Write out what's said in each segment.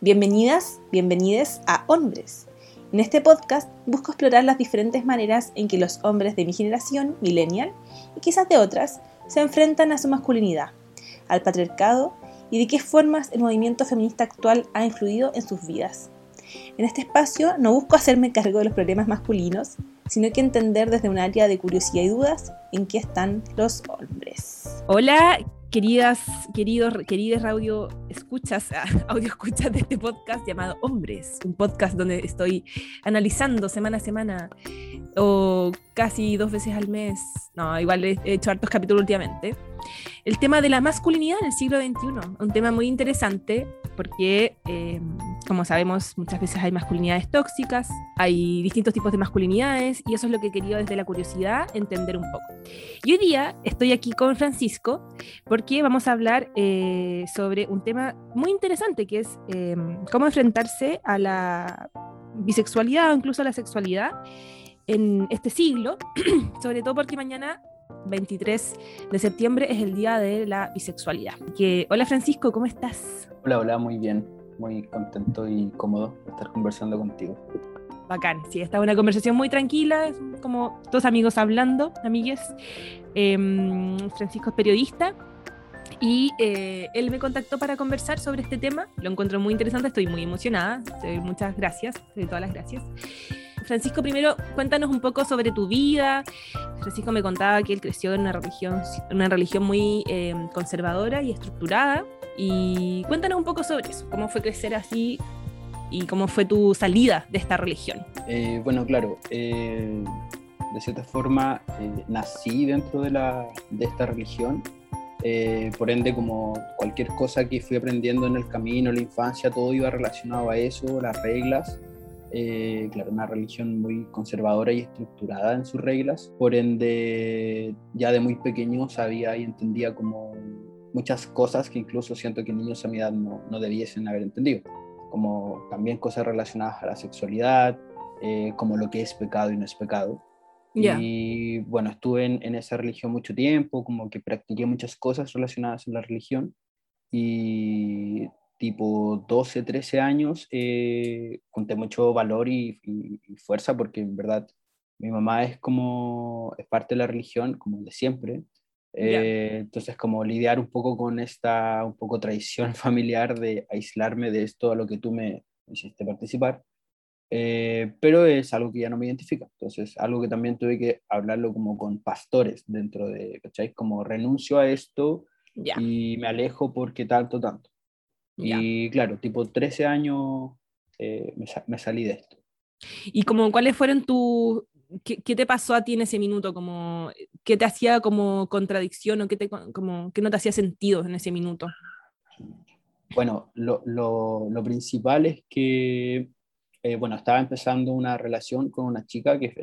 Bienvenidas, bienvenides a Hombres. En este podcast busco explorar las diferentes maneras en que los hombres de mi generación, millennial, y quizás de otras, se enfrentan a su masculinidad, al patriarcado y de qué formas el movimiento feminista actual ha influido en sus vidas. En este espacio no busco hacerme cargo de los problemas masculinos, sino que entender desde un área de curiosidad y dudas en qué están los hombres. Hola, queridas, queridos, queridas audio escuchas, audio escuchas de este podcast llamado Hombres, un podcast donde estoy analizando semana a semana o casi dos veces al mes, no, igual he hecho hartos capítulos últimamente, el tema de la masculinidad en el siglo XXI, un tema muy interesante porque, eh, como sabemos, muchas veces hay masculinidades tóxicas, hay distintos tipos de masculinidades y eso es lo que he querido desde la curiosidad entender un poco. Y hoy día estoy aquí con Francisco porque vamos a hablar eh, sobre un tema muy interesante que es eh, cómo enfrentarse a la bisexualidad o incluso a la sexualidad en este siglo, sobre todo porque mañana 23 de septiembre es el día de la bisexualidad. Que, hola Francisco, ¿cómo estás? Hola, hola, muy bien, muy contento y cómodo de estar conversando contigo. Bacán, sí, esta es una conversación muy tranquila, como dos amigos hablando, amigues. Em, Francisco es periodista y eh, él me contactó para conversar sobre este tema. Lo encuentro muy interesante, estoy muy emocionada. Muchas gracias, de todas las gracias. Francisco, primero cuéntanos un poco sobre tu vida. Francisco me contaba que él creció en una religión, una religión muy eh, conservadora y estructurada. Y cuéntanos un poco sobre eso, cómo fue crecer así y cómo fue tu salida de esta religión. Eh, bueno, claro, eh, de cierta forma nací dentro de, la, de esta religión. por ende, como cualquier cosa que fui aprendiendo en el camino, la infancia, todo iba relacionado a eso, las reglas. Eh, claro, una religión muy conservadora y estructurada en sus reglas, por ende ya de muy pequeño sabía y entendía como muchas cosas que incluso siento que niños a mi edad no, no debiesen haber entendido, como también cosas relacionadas a la sexualidad, eh, como lo que es pecado y no es pecado. Y bueno, estuve en, en, esa religión mucho tiempo, como que practiqué muchas cosas relacionadas a la religión y tipo 12, 13 años, eh, junté mucho valor y, fuerza porque en verdad mi mamá es como, es parte de la religión, como de siempre. Eh, entonces, como lidiar un poco con esta un poco tradición familiar de aislarme de esto a lo que tú me hiciste participar. Eh, pero es algo que ya no me identifica. Entonces, algo que también tuve que hablarlo como con pastores dentro de, ¿cachai? Como renuncio a esto y me alejo porque tanto, tanto. Y claro, tipo 13 años eh, me, salí de esto. ¿Y como cuáles fueron tus... Qué, te pasó a ti en ese minuto? Como, ¿Qué te hacía como contradicción o qué, te, como, qué no te hacía sentido en ese minuto? Bueno, lo, lo, lo principal es que, eh, bueno, estaba empezando una relación con una chica que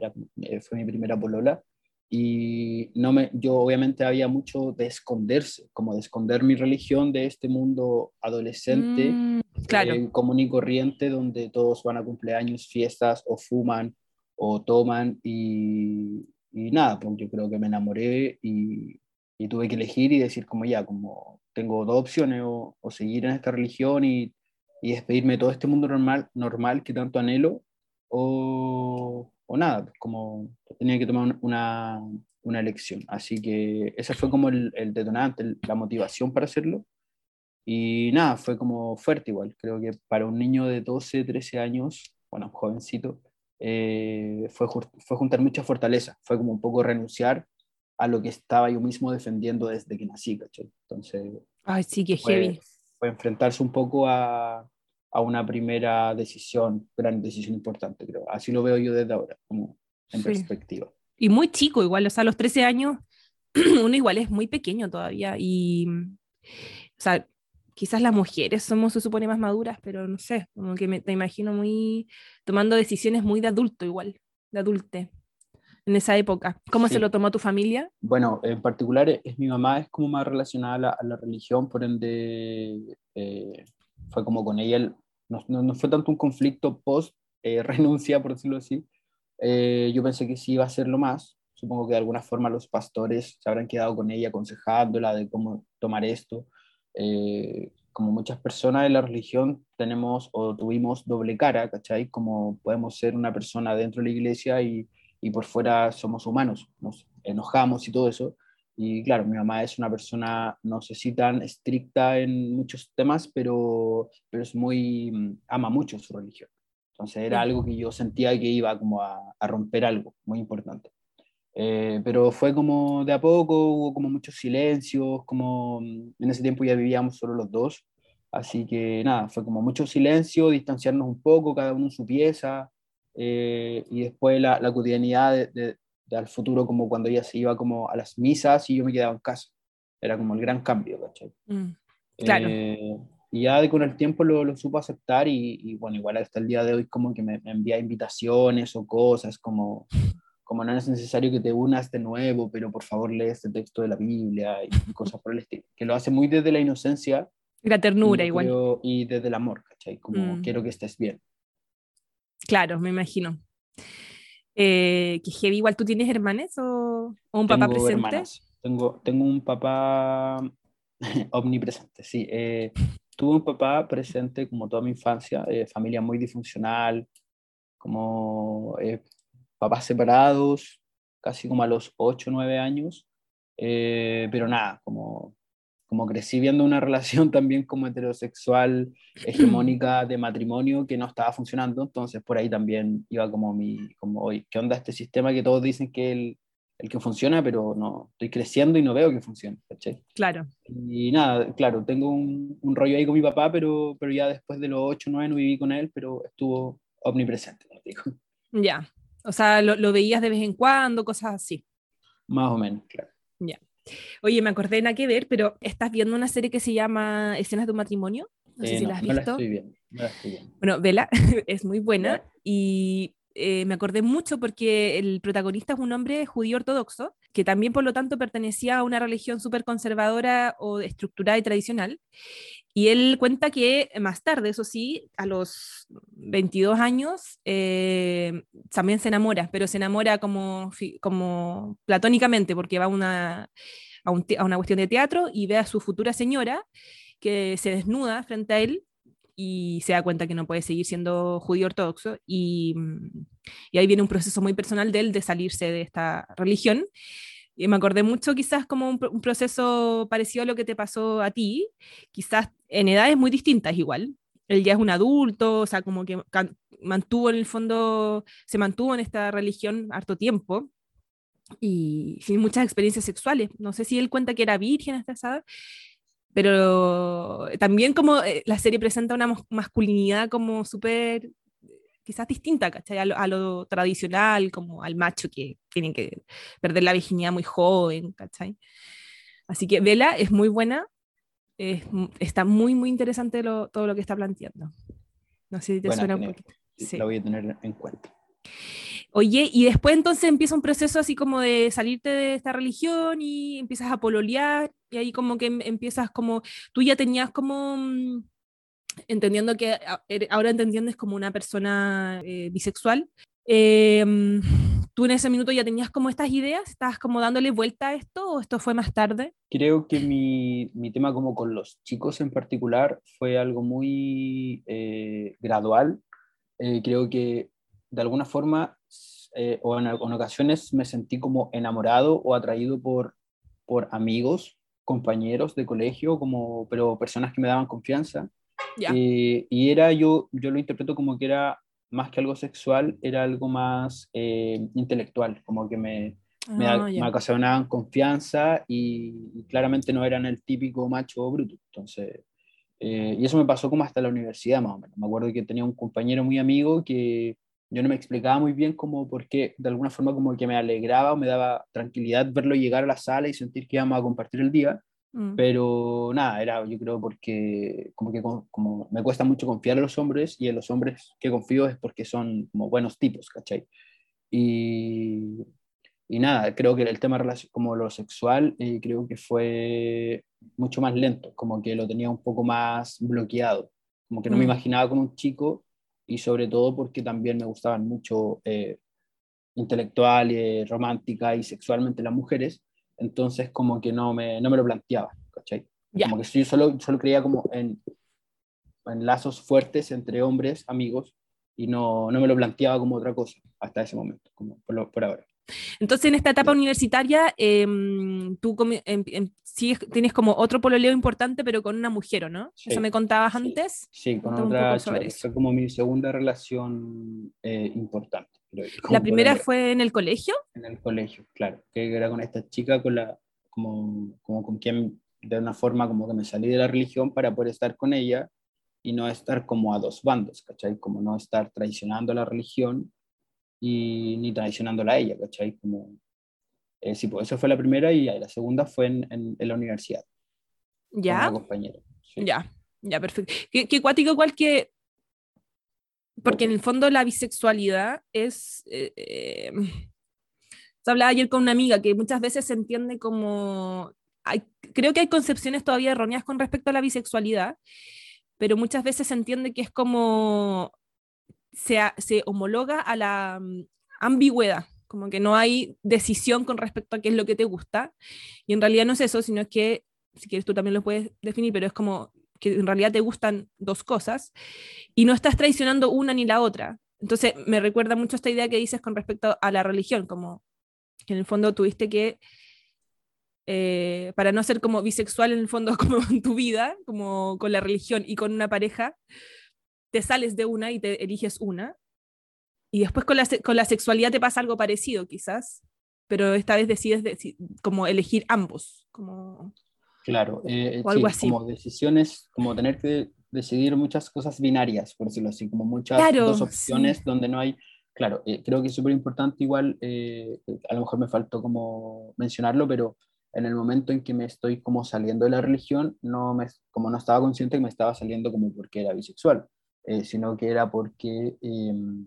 eh, fue mi primera polola y no me, yo obviamente había mucho de esconderse, como de esconder mi religión de este mundo adolescente, mm, claro. Eh, común y corriente, donde todos van a cumpleaños, fiestas, o fuman, o toman, y, y nada, pues yo creo que me enamoré y, y, tuve que elegir y decir como ya, como tengo dos opciones, o, o seguir en esta religión y, y despedirme de todo este mundo normal, normal que tanto anhelo, o, o nada, como tenía que tomar una, una elección. Así que ese fue como el, el, detonante, la motivación para hacerlo. Y nada, fue como fuerte igual. Creo que para un niño de 12, 13 años, bueno, jovencito, eh, fue, fue juntar mucha fortaleza. Fue como un poco renunciar a lo que estaba yo mismo defendiendo desde que nací, ¿cachai? Entonces... Ay, sí, que fue, heavy. Fue enfrentarse un poco a, a una primera decisión, gran decisión importante, creo. Así lo veo yo desde ahora, como en perspectiva. Y muy chico igual, o sea, a los 13 años uno igual es muy pequeño todavía y, o sea, quizás las mujeres somos, se supone, más maduras, pero no sé, como que me, te imagino muy tomando decisiones muy de adulto igual, de adulte, en esa época. ¿Cómo se lo tomó tu familia? Bueno, en particular es, mi mamá es como más relacionada a la, religión, por ende eh, fue como con ella el, no, no, fue tanto un conflicto post eh, renuncia, por decirlo así. Eh, yo pensé que sí iba a ser lo más. Supongo que de alguna forma los pastores se habrán quedado con ella aconsejándola de cómo tomar esto. Eh, como muchas personas de la religión tenemos o tuvimos doble cara, ¿cachai? Como podemos ser una persona dentro de la iglesia y, y por fuera somos humanos, nos enojamos y todo eso. Y claro, mi mamá es una persona, no sé si tan estricta en muchos temas, pero, pero es muy, mm, ama mucho su religión. Entonces era algo que yo sentía que iba como a, a romper algo muy importante. Eh, pero fue como de a poco, hubo como muchos silencios, como mm, en ese tiempo ya vivíamos solo los dos, así que nada, fue como mucho silencio, distanciarnos un poco, cada uno en su pieza, eh, y después la, la cotidianidad de, de, al futuro, como cuando ella se iba como a las misas y yo me quedaba en casa. Era como el gran cambio, ¿cachai? Mm, claro. Eh, y ya con el tiempo lo, lo supo aceptar y, y, bueno, igual hasta el día de hoy como que me, me, envía invitaciones o cosas, como, como no es necesario que te unas de nuevo, pero por favor lee este texto de la Biblia y, cosas por el estilo. Que lo hace muy desde la inocencia. Y la ternura y igual. Creo, y desde el amor, ¿cachai? Como mm. quiero que estés bien. Claro, me imagino. Eh, que heavy, igual tú tienes hermanas o, o, un papá presente. Hermanas. Tengo, tengo un papá omnipresente, sí. Eh, tuve un papá presente como toda mi infancia, eh, familia muy disfuncional, como eh, papás separados, casi como a los 8 o 9 años, eh, pero nada, como como crecí viendo una relación también como heterosexual hegemónica de matrimonio que no estaba funcionando, entonces por ahí también iba como mi, como, hoy, ¿qué onda este sistema que todos dicen que el, el que funciona, pero no, estoy creciendo y no veo que funcione, ¿cachai? Claro. Y nada, claro, tengo un, un, rollo ahí con mi papá, pero, pero ya después de los 8 o 9 no viví con él, pero estuvo omnipresente, digo. Ya, o sea, lo, lo veías de vez en cuando, cosas así. Más o menos, claro. Ya. Oye, me acordé de nada que ver, pero estás viendo una serie que se llama Escenas de un matrimonio. No sé eh, si no, la has no la visto. estoy viendo, no la estoy viendo. Bueno, vela, es muy buena Ya. y eh, me acordé mucho porque el protagonista es un hombre judío ortodoxo, que también por lo tanto pertenecía a una religión súper conservadora o estructurada y tradicional. Y él cuenta que más tarde, eso sí, a los 22 años, eh, también se enamora, pero se enamora como, como platónicamente, porque va una, a una cuestión de teatro y ve a su futura señora que se desnuda frente a él y se da cuenta que no puede seguir siendo judío ortodoxo y, mm, y ahí viene un proceso muy personal de él de salirse de esta religión. Y me acordé mucho quizás como un, un proceso parecido a lo que te pasó a ti, quizás en edades muy distintas igual. Él ya es un adulto, o sea, como que mantuvo en el fondo, se mantuvo en esta religión harto tiempo y sin muchas experiencias sexuales. No sé si él cuenta que era virgen hasta esa edad, pero también como eh, la serie presenta una masculinidad como súper, quizás distinta, ¿cachai? A lo, a lo tradicional, como al macho que tiene que perder la virginidad muy joven, ¿cachai? Así que Vela es muy buena, es está muy, muy interesante lo- todo lo que está planteando. No sé si te Buena, suena un poquito. Sí. La voy a tener en cuenta. Oye, y después entonces empieza un proceso así como de salirte de esta religión y empiezas a pololear y ahí como que em- empiezas como, tú ya tenías como, mm, entendiendo que ere- ahora entiendes como una persona eh, bisexual, eh, mm, tú en ese minuto ya tenías como estas ideas, estabas como dándole vuelta a esto o esto fue más tarde? Creo que mi, mi tema como con los chicos en particular fue algo muy eh, gradual. Eh, creo que de alguna forma eh, o en, en ocasiones me sentí como enamorado o atraído por, por amigos, compañeros de colegio, como, pero personas que me daban confianza. Ya. Eh, y era yo, yo lo interpreto como que era más que algo sexual, era algo más eh, intelectual, como que me, me, Ah, me ya. ocasionaban confianza y, y claramente no eran el típico macho bruto. Entonces, eh, y eso me pasó como hasta la universidad más o menos. Me acuerdo que tenía un compañero muy amigo que yo no me explicaba muy bien como por qué, de alguna forma como que me alegraba o me daba tranquilidad verlo llegar a la sala y sentir que íbamos a compartir el día. Mm. Pero nada, era yo creo porque como que como me cuesta mucho confiar en los hombres y en los hombres que confío es porque son como buenos tipos, ¿cachai? Y, y nada, creo que el tema como lo sexual eh, creo que fue mucho más lento, como que lo tenía un poco más bloqueado, como que no me Mm. imaginaba con un chico y sobre todo porque también me gustaban mucho eh, intelectual, eh, romántica y sexualmente las mujeres, entonces como que no me, no me lo planteaba, ¿cachai? Como que yo solo, solo creía como en, en lazos fuertes entre hombres, amigos, y no, no me lo planteaba como otra cosa hasta ese momento, como por, por ahora. Entonces, en esta etapa universitaria, em, tú em, tienes como otro pololeo importante, pero con una mujer, no? ¿Eso me contabas antes? Sí, con otra Fue como mi segunda relación eh, importante. ¿La primera fue en el colegio? En el colegio, claro. Que era con esta chica, con la, como, como con quien de una forma como que me salí de la religión para poder estar con ella y no estar como a dos bandos, ¿cachai? Como no estar traicionando la religión y ni traicionándola a ella, ¿cachai? Como, eh, sí, pues esa fue la primera y la segunda fue en, en, la universidad. ¿Ya? Con compañera. Ya, ya, perfecto. Qué, qué cuático igual que... Porque en el fondo la bisexualidad es... Eh, eh, se hablaba ayer con una amiga que muchas veces se entiende como... Hay, creo que hay concepciones todavía erróneas con respecto a la bisexualidad, pero muchas veces se entiende que es como se, homologa a la mm, ambigüedad, como que no hay decisión con respecto a qué es lo que te gusta. Y en realidad no es eso, sino que, si quieres tú también lo puedes definir, pero es como que en realidad te gustan dos cosas y no estás traicionando una ni la otra. Entonces me recuerda mucho esta idea que dices con respecto a la religión, como que en el fondo tuviste que, eh, para no ser como bisexual en el fondo como en tu vida, como con la religión y con una pareja, te sales de una y te eliges una. Y después con la, con la sexualidad te pasa algo parecido, quizás, pero esta vez decides como elegir ambos. Como, claro, eh, o algo así. como decisiones, como tener que decidir muchas cosas binarias, por decirlo así, como muchas dos opciones donde no hay. Claro, eh, creo que es súper importante, igual, eh, a lo mejor me faltó como mencionarlo, pero en el momento en que me estoy como saliendo de la religión, no me, como no estaba consciente que me estaba saliendo como porque era bisexual. Eh, sino que era porque em,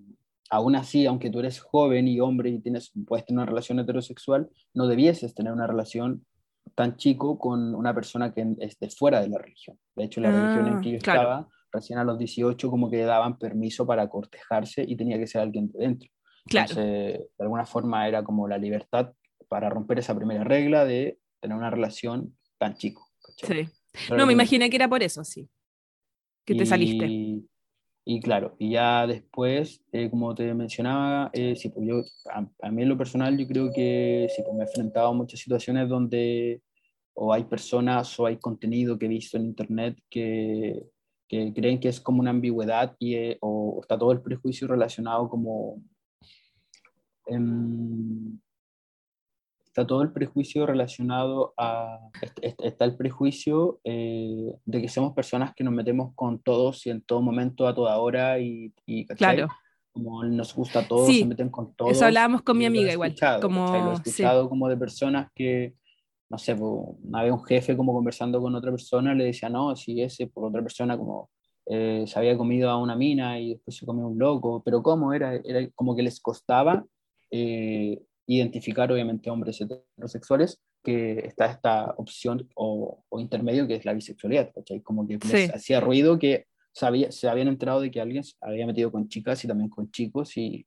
aún así, aunque tú eres joven y hombre y tienes, puedes tener una relación heterosexual, no debieses tener una relación tan chico con una persona que esté fuera de la religión. De hecho, la religión en que yo ah, estaba, recién a los 18, como que daban permiso para cortejarse y tenía que ser alguien de dentro. Claro. Entonces, de alguna forma era como la libertad para romper esa primera regla de tener una relación tan chico. Sí. no, me imaginé que era por eso, sí. Que te saliste. Y claro, y ya después, eh, como te mencionaba, eh, sí, pues yo, a, mí en lo personal, yo creo que sí, pues me he enfrentado a muchas situaciones donde o hay personas o hay contenido que he visto en internet que, que creen que es como una ambigüedad y, eh, o, está todo el prejuicio relacionado como... Em, todo el prejuicio relacionado a, está el prejuicio eh, de que somos personas que nos metemos con todos y en todo momento, a toda hora y, claro. como nos gusta todo, se meten con todos. Eso hablábamos con mi amiga igual. como, Lo he escuchado como de personas que, no sé, una vez un jefe como conversando con otra persona le decía, no, si ese por otra persona como eh, se había comido a una mina y después se comió un loco, pero ¿cómo? Era, era como que les costaba eh, identificar obviamente hombres heterosexuales, que está esta opción o, intermedio que es la bisexualidad, ¿cachai? Como que les hacía ruido que sabía, se habían enterado de que alguien se había metido con chicas y también con chicos y,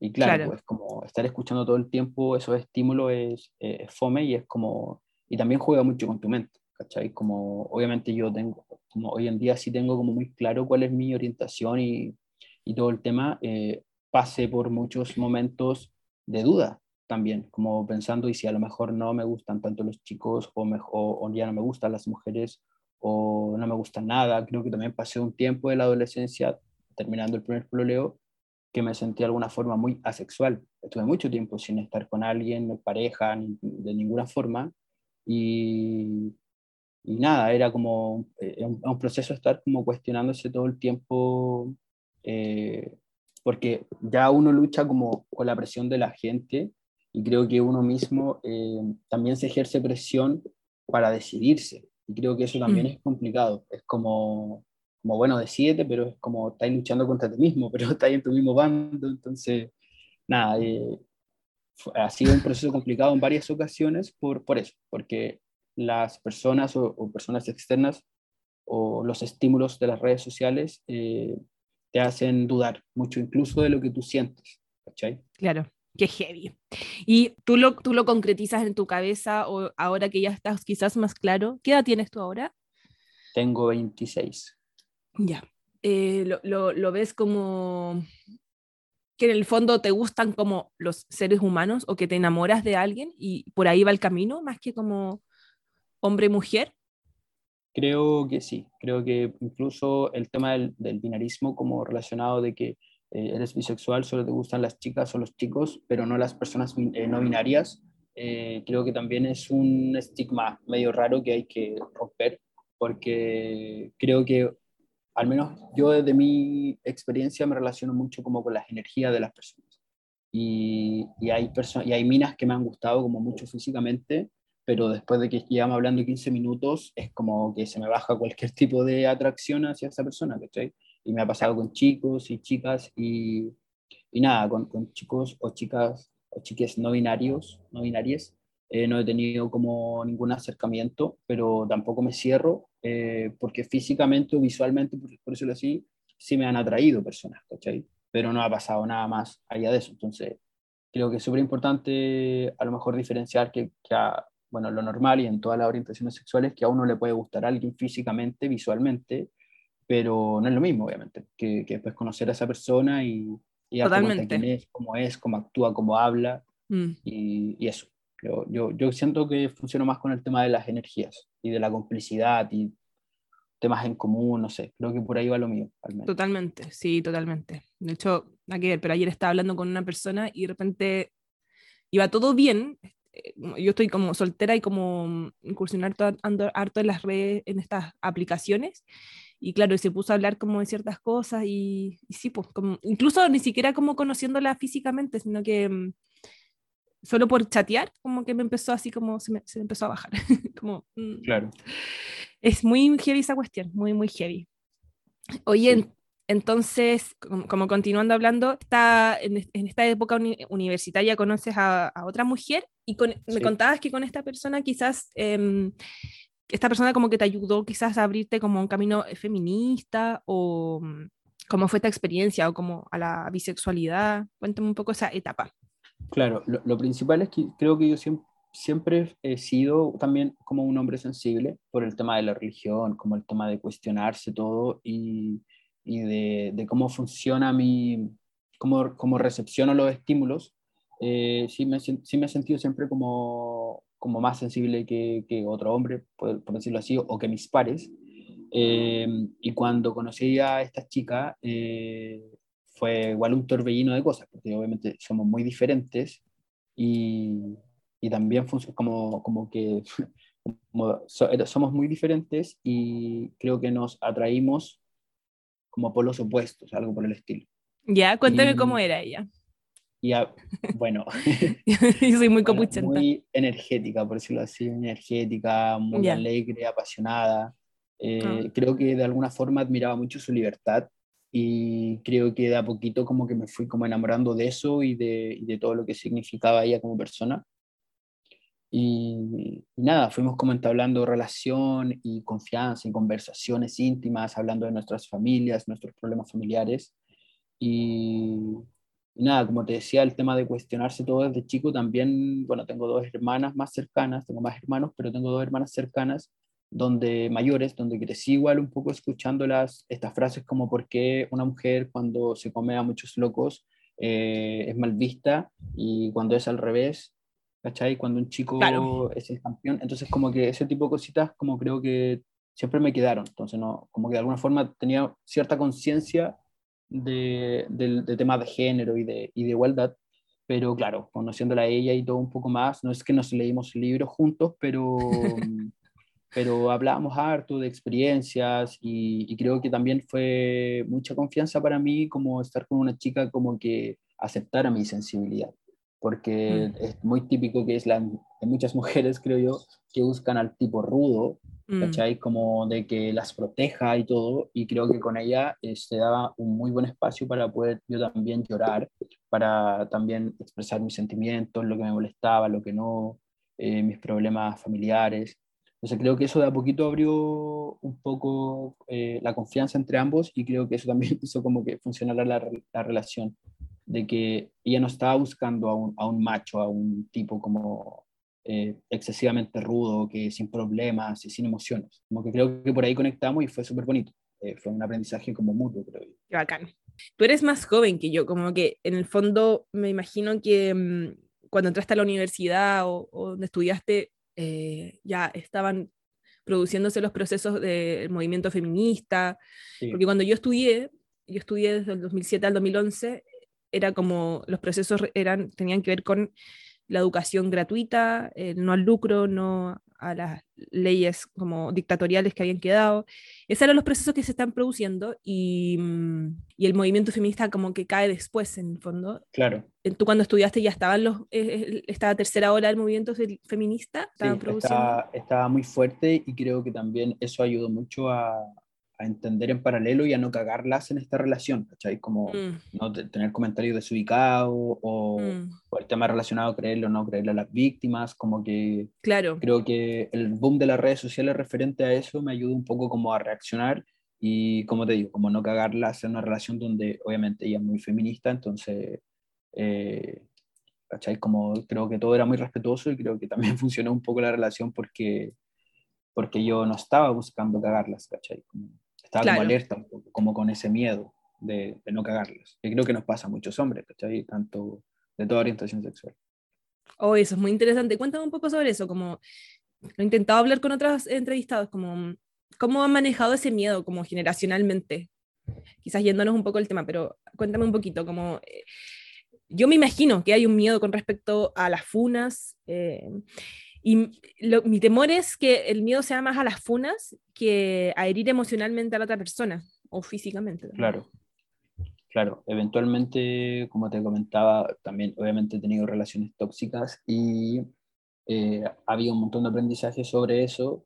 y claro, pues como estar escuchando todo el tiempo esos estímulos es, fome y es como, y también juega mucho con tu mente, ¿cachai? Como obviamente yo tengo, como hoy en día sí tengo como muy claro cuál es mi orientación y, y todo el tema, eh, pasé por muchos momentos de duda también, como pensando, y si a lo mejor no me gustan tanto los chicos o, mejor, o ya no me gustan las mujeres o no me gusta nada, creo que también pasé un tiempo de la adolescencia, terminando el primer pololeo, que me sentí de alguna forma muy asexual. Estuve mucho tiempo sin estar con alguien, pareja, de ninguna forma, y, y nada, era como eh, un, proceso estar como cuestionándose todo el tiempo, eh, porque ya uno lucha como con la presión de la gente y creo que uno mismo eh, también se ejerce presión para decidirse. Y creo que eso también mm. es complicado. Es como, como, bueno, decídete, pero es como estáis luchando contra ti mismo, pero estáis en tu mismo bando. Entonces, nada, eh, ha sido un proceso complicado en varias ocasiones por, por eso, porque las personas o, personas externas o los estímulos de las redes sociales eh, te hacen dudar mucho incluso de lo que tú sientes. ¿cachai? Claro. Qué heavy. ¿Y tú lo, tú lo concretizas en tu cabeza o ahora que ya estás quizás más claro? ¿Qué edad tienes tú ahora? Tengo 26. Ya. Eh, lo, lo, lo, ves como que en el fondo te gustan como los seres humanos o que te enamoras de alguien y por ahí va el camino, más que como hombre-mujer? Creo que sí, creo que incluso el tema del, del binarismo como relacionado de que eh, eres bisexual, solo te gustan las chicas o los chicos, pero no las personas eh, no binarias, eh, creo que también es un estigma medio raro que hay que romper, porque creo que al menos yo desde mi experiencia me relaciono mucho como con las energías de las personas. Y, y hay, y hay minas que me han gustado como mucho físicamente, pero después de que llevamos hablando 15 minutos, es como que se me baja cualquier tipo de atracción hacia esa persona, ¿cachai? y me ha pasado con chicos y chicas y, y nada, con, con, chicos o chicas o chiques no binarios, no binarias. Eh, no he tenido como ningún acercamiento, pero tampoco me cierro eh, porque físicamente o visualmente, por, por decirlo así, sí me han atraído personas, ¿cachai? Pero no ha pasado nada más allá de eso. Entonces, creo que es súper importante a lo mejor diferenciar que, que a, bueno, lo normal y en todas las orientaciones sexuales que a uno le puede gustar a alguien físicamente, visualmente, pero no es lo mismo, obviamente, que, que después conocer a esa persona y, y Totalmente. quién es, cómo es, cómo actúa, cómo habla, Mm. y, y eso. Yo, yo, yo siento que funciona más con el tema de las energías y de la complicidad y temas en común, no sé, creo que por ahí va lo mío, al menos. Totalmente, sí, totalmente. De hecho, nada que ver, pero ayer estaba hablando con una persona y de repente iba todo bien. Eh, Yo estoy como soltera y como incursionar to- ando harto en las redes, en estas aplicaciones. Y claro, se puso a hablar como de ciertas cosas y, y sí, pues como, incluso ni siquiera como conociéndola físicamente, sino que mm, solo por chatear, como que me empezó así como se me, se me empezó a bajar. como, mm, Claro. es muy heavy esa cuestión, muy, muy heavy. Oye, Sí. En- entonces, como, continuando hablando, está en, es- en esta época uni- universitaria conoces a, a otra mujer y con- me Sí. contabas que con esta persona quizás, em, esta persona como que te ayudó quizás a abrirte como un camino eh, feminista o mm, cómo fue esta experiencia o como a la bisexualidad. Cuéntame un poco esa etapa. Claro, lo, lo principal es que creo que yo siempre, siempre he sido también como un hombre sensible por el tema de la religión, como el tema de cuestionarse todo y, y de, de cómo funciona mi, cómo, cómo recepciono los estímulos. Eh, sí, me, sí me he sentido siempre como, como más sensible que, que otro hombre, por, por decirlo así, o que mis pares. Eh, y cuando conocí a esta chica, eh, fue igual un torbellino de cosas, porque obviamente somos muy diferentes y, y también funciona como, como que somos muy diferentes y creo que nos atraímos como polos opuestos, algo por el estilo. Ya, cuéntame Y- cómo era ella. Y a- bueno, Yo soy muy bueno, copuchenta. muy energética, por decirlo así, energética, muy Ya. alegre, apasionada. Eh, Ah. Creo que de alguna forma admiraba mucho su libertad y creo que de a poquito como que me fui como enamorando de eso y de, y de todo lo que significaba ella como persona. Y, nada, fuimos como entablando relación y confianza y conversaciones íntimas, hablando de nuestras familias, nuestros problemas familiares. Y, nada, como te decía, el tema de cuestionarse todo desde chico también, bueno, tengo dos hermanas más cercanas, tengo más hermanos, pero tengo dos hermanas cercanas, donde mayores, donde crecí igual un poco escuchándolas, estas frases como por qué una mujer cuando se come a muchos locos eh, es mal vista y cuando es al revés, ¿cachai? Cuando un chico Claro. es el campeón, entonces como que ese tipo de cositas como creo que siempre me quedaron, entonces no, como que de alguna forma tenía cierta conciencia de, del, de temas de género y de, y de igualdad, pero claro, conociéndola a ella y todo un poco más, no es que nos leímos libros juntos, pero, pero hablábamos harto de experiencias y, y creo que también fue mucha confianza para mí como estar con una chica como que aceptara mi sensibilidad, porque Mm. es muy típico que es la, de muchas mujeres, creo yo, que buscan al tipo rudo, Mm. ¿cachai? Como de que las proteja y todo, y creo que con ella eh, se daba un muy buen espacio para poder yo también llorar, para también expresar mis sentimientos, lo que me molestaba, lo que no, eh, mis problemas familiares. Entonces creo que eso de a poquito abrió un poco eh, la confianza entre ambos y creo que eso también hizo como que funcionara la, la relación. De que ella no estaba buscando a un, a un macho, a un tipo como eh, excesivamente rudo, que sin problemas y sin emociones. Como que creo que por ahí conectamos y fue súper bonito. Eh, fue un aprendizaje como mutuo, creo yo. Qué bacán. Tú eres más joven que yo, como que en el fondo me imagino que mm, cuando entraste a la universidad o, o donde estudiaste, eh, ya estaban produciéndose los procesos del movimiento feminista, Sí. porque cuando yo estudié, yo estudié desde el 2007 al 2011, era como los procesos eran, tenían que ver con la educación gratuita, el no al lucro, no a las leyes como dictatoriales que habían quedado. Esos eran los procesos que se están produciendo y, mm, y el movimiento feminista como que cae después, en el fondo. Claro. Eh, Tú cuando estudiaste ya estaban los, eh, eh, esta tercera ola del movimiento fe- feminista, Sí, estaba, estaba muy fuerte y creo que también eso ayudó mucho a, a entender en paralelo y a no cagarlas en esta relación, ¿cachai? Como Mm, no te- tener comentarios desubicados o, mm, o el tema relacionado a creerle o no creerle a las víctimas, como que claro, creo que el boom de las redes sociales referente a eso me ayuda un poco como a reaccionar y como te digo, como no cagarlas en una relación donde obviamente ella es muy feminista, entonces, eh, ¿cachai? Como creo que todo era muy respetuoso y creo que también funcionó un poco la relación porque, porque yo no estaba buscando cagarlas, ¿cachai? Como- estaba Claro. como alerta, como con ese miedo de, de no cagarlas. Y creo que nos pasa a muchos hombres, ¿cachai? Tanto de toda orientación sexual. Oh, eso es muy interesante. Cuéntame un poco sobre eso, como lo he intentado hablar con otros entrevistados, como cómo han manejado ese miedo como generacionalmente. Quizás yéndonos un poco el tema, pero cuéntame un poquito, como eh, yo me imagino que hay un miedo con respecto a las funas eh, y lo- mi temor es que el miedo sea más a las funas que a herir emocionalmente a la otra persona o físicamente. también. Claro, claro. Eventualmente, como te comentaba, también obviamente he tenido relaciones tóxicas y eh, había un montón de aprendizaje sobre eso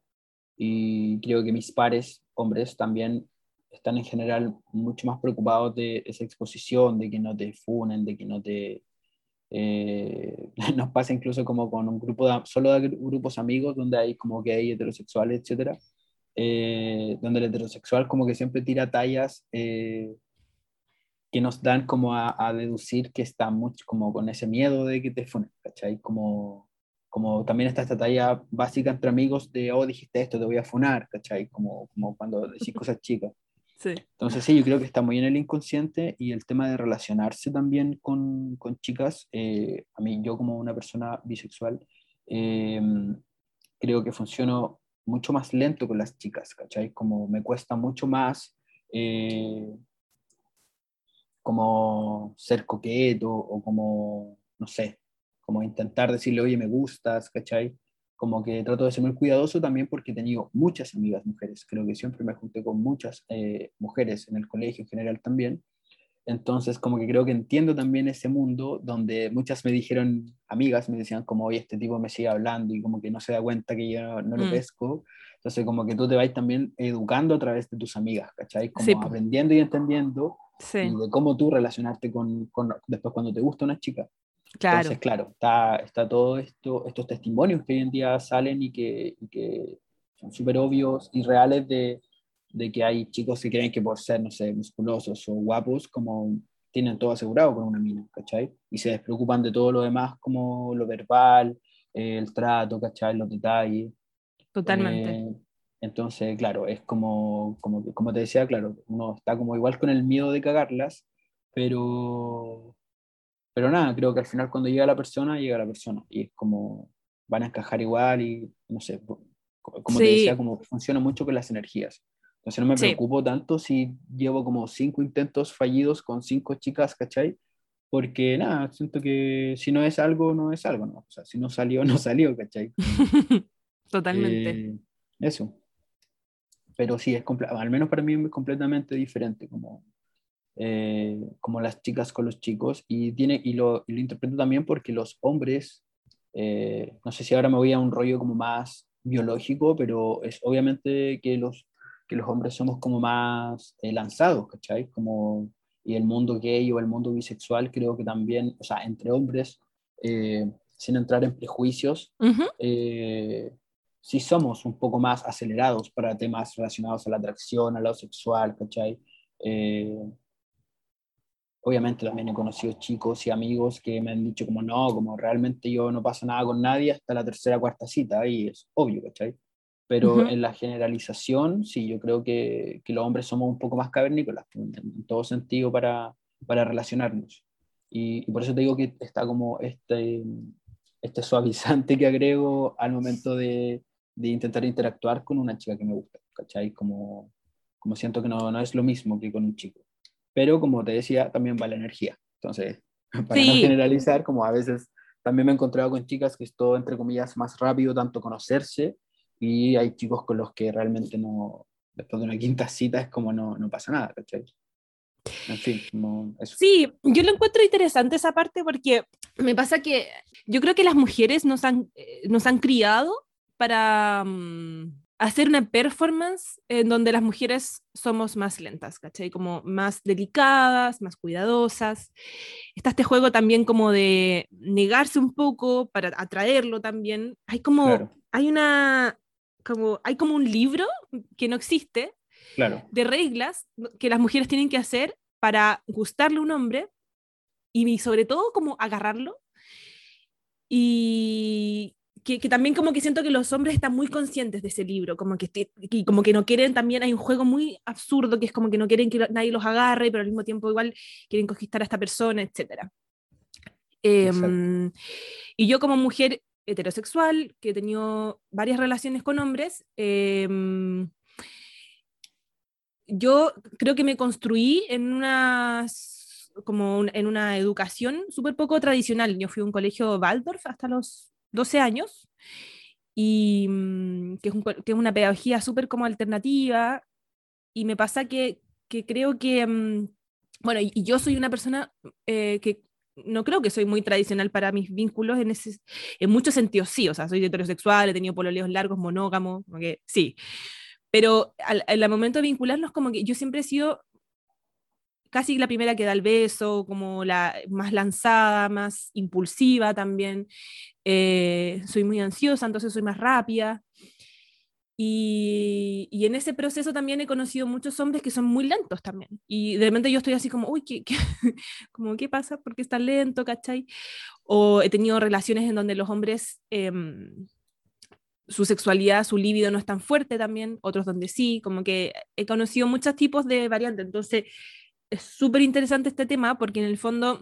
y creo que mis pares, hombres, también están en general mucho más preocupados de esa exposición, de que no te funen, de que no te... eh, nos pasa incluso como con un grupo de, solo de gru- grupos amigos donde hay como gay, heterosexuales, etcétera, eh, donde el heterosexual como que siempre tira tallas eh, que nos dan como a, a deducir que está mucho como con ese miedo de que te funen, ¿cachai? Como, como también está esta talla básica entre amigos de, oh, dijiste esto, te voy a funar, ¿cachai? Como, como cuando decís cosas chicas. Sí. Entonces sí, yo creo que está muy en el inconsciente y el tema de relacionarse también con, con chicas, eh, a mí yo como una persona bisexual, eh, creo que funciono mucho más lento con las chicas, ¿cachai? Como me cuesta mucho más eh, como ser coqueto o como, no sé, como intentar decirle, oye, me gustas, ¿cachai? Como que trato de ser muy cuidadoso también porque he tenido muchas amigas mujeres, creo que siempre me junté con muchas eh, mujeres en el colegio en general también. Entonces, como que creo que entiendo también ese mundo donde muchas me dijeron, amigas me decían como, oye, este tipo me sigue hablando y como que no se da cuenta que yo no lo Mm. pesco. Entonces, como que tú te vas también educando a través de tus amigas, ¿cachai? Como Sí, aprendiendo y entendiendo Sí, de cómo tú relacionarte con, con después cuando te gusta una chica. Claro. Entonces, claro, está, está todo esto, estos testimonios que hoy en día salen y que, y que son súper obvios y reales de, de que hay chicos que creen que por ser, no sé, musculosos o guapos, como tienen todo asegurado con una mina, ¿cachai? Y se despreocupan de todo lo demás, como lo verbal, eh, el trato, ¿cachai? Los detalles. Totalmente. Eh, entonces, claro, es como, como, como te decía, claro, uno está como igual con el miedo de cagarlas, pero, pero nada, creo que al final cuando llega la persona, llega la persona. Y es como, van a encajar igual y no sé, como te Sí. decía, como funciona mucho con las energías. Entonces no me Sí. preocupo tanto si llevo como cinco intentos fallidos con cinco chicas, ¿cachai? Porque nada, siento que si no es algo, no es algo, ¿no? O sea, si no salió, no salió, ¿cachai? Totalmente. Eh, eso. Pero sí, es al menos para mí es completamente diferente, como, eh, como las chicas con los chicos. Y, tiene, y, lo, y lo interpreto también porque los hombres, eh, no sé si ahora me voy a un rollo como más biológico, pero es obviamente que los, que los hombres somos como más eh, lanzados, ¿cachai? Como, y el mundo gay o el mundo bisexual creo que también, o sea, entre hombres, eh, sin entrar en prejuicios, Ujú. eh, sí somos un poco más acelerados para temas relacionados a la atracción, a lo sexual, ¿cachai? Eh, obviamente también he conocido chicos y amigos que me han dicho como no, como realmente yo no pasa nada con nadie hasta la tercera cuarta cita, y es obvio, ¿cachai? Pero en la generalización, sí, yo creo que, que, los hombres somos un poco más cavernícolas, en, todo sentido, para, para relacionarnos. Y, por eso te digo que está como este, este suavizante que agrego al momento de, de, intentar interactuar con una chica que me gusta, ¿cachai? Como, como siento que no, no es lo mismo que con un chico. Pero como te decía, también va la energía. Entonces, para no generalizar, como a veces también me he encontrado con chicas que es todo, entre comillas, más rápido, tanto conocerse, y hay chicos con los que realmente no, después de una quinta cita es como no, no pasa nada, ¿cachai? En fin, eso. Sí, yo lo encuentro interesante esa parte porque me pasa que yo creo que las mujeres nos han, eh, nos han criado para mm, hacer una performance en donde las mujeres somos más lentas, ¿cachai? Como más delicadas, más cuidadosas. Está este juego también como de negarse un poco para atraerlo también. Hay como, hay una, como, hay como un libro que no existe claro. de reglas que las mujeres tienen que hacer para gustarle a un hombre y sobre todo como agarrarlo y que, también como que siento que los hombres están muy conscientes de ese libro, como que, y como que no quieren también, hay un juego muy absurdo que es como que no quieren que nadie los agarre, pero al mismo tiempo igual quieren conquistar a esta persona, etc. Em, y yo como mujer heterosexual, que he tenido varias relaciones con hombres, em, yo creo que me construí en una, como en una educación súper poco tradicional. Yo fui a un colegio Waldorf hasta los 12 años, y mm, que, es que, es una pedagogía súper como alternativa, y me pasa que, que creo que, mm, bueno, y, yo soy una persona eh, que no creo que soy muy tradicional para mis vínculos en, ese, en muchos sentidos, sí, o sea, soy heterosexual, he tenido pololeos largos, que sí, pero al, al, momento de vincularnos, como que yo siempre he sido casi la primera que da el beso, como la más lanzada, más impulsiva también. Eh, soy muy ansiosa, entonces soy más rápida. Y, y, en ese proceso también he conocido muchos hombres que son muy lentos también. Y de repente yo estoy así como, uy, ¿qué, qué? como, ¿qué pasa? ¿Por qué está lento? ¿Cachai? O he tenido relaciones en donde los hombres, em, su sexualidad, su líbido no es tan fuerte también, otros donde sí, como que he conocido muchos tipos de variantes. Entonces, es súper interesante este tema porque en el fondo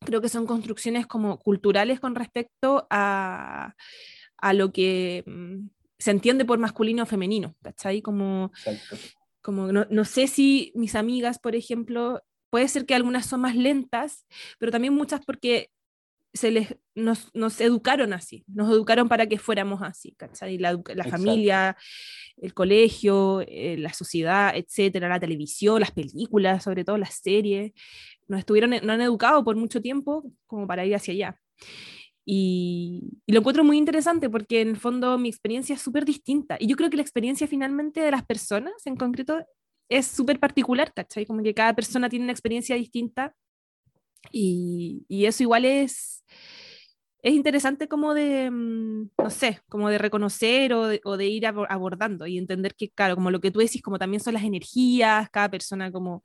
creo que son construcciones como culturales con respecto a, a lo que mm, se entiende por masculino o femenino, ¿cachai? Como, como no, no, sé si mis amigas, por ejemplo, puede ser que algunas son más lentas, pero también muchas porque se les, nos, nos, educaron así, nos educaron para que fuéramos así, ¿cachai? La, la familia, el colegio, eh, la sociedad, etcétera, la televisión, las películas, sobre todo las series, nos estuvieron, nos han educado por mucho tiempo como para ir hacia allá. Y, y, lo encuentro muy interesante porque en el fondo mi experiencia es súper distinta. Y yo creo que la experiencia finalmente de las personas en concreto es súper particular, ¿cachai? Como que cada persona tiene una experiencia distinta y, y eso igual es, es interesante como de, mm, no sé, como de reconocer o de, o de, ir abordando y entender que, claro, como lo que tú decís, como también son las energías, cada persona como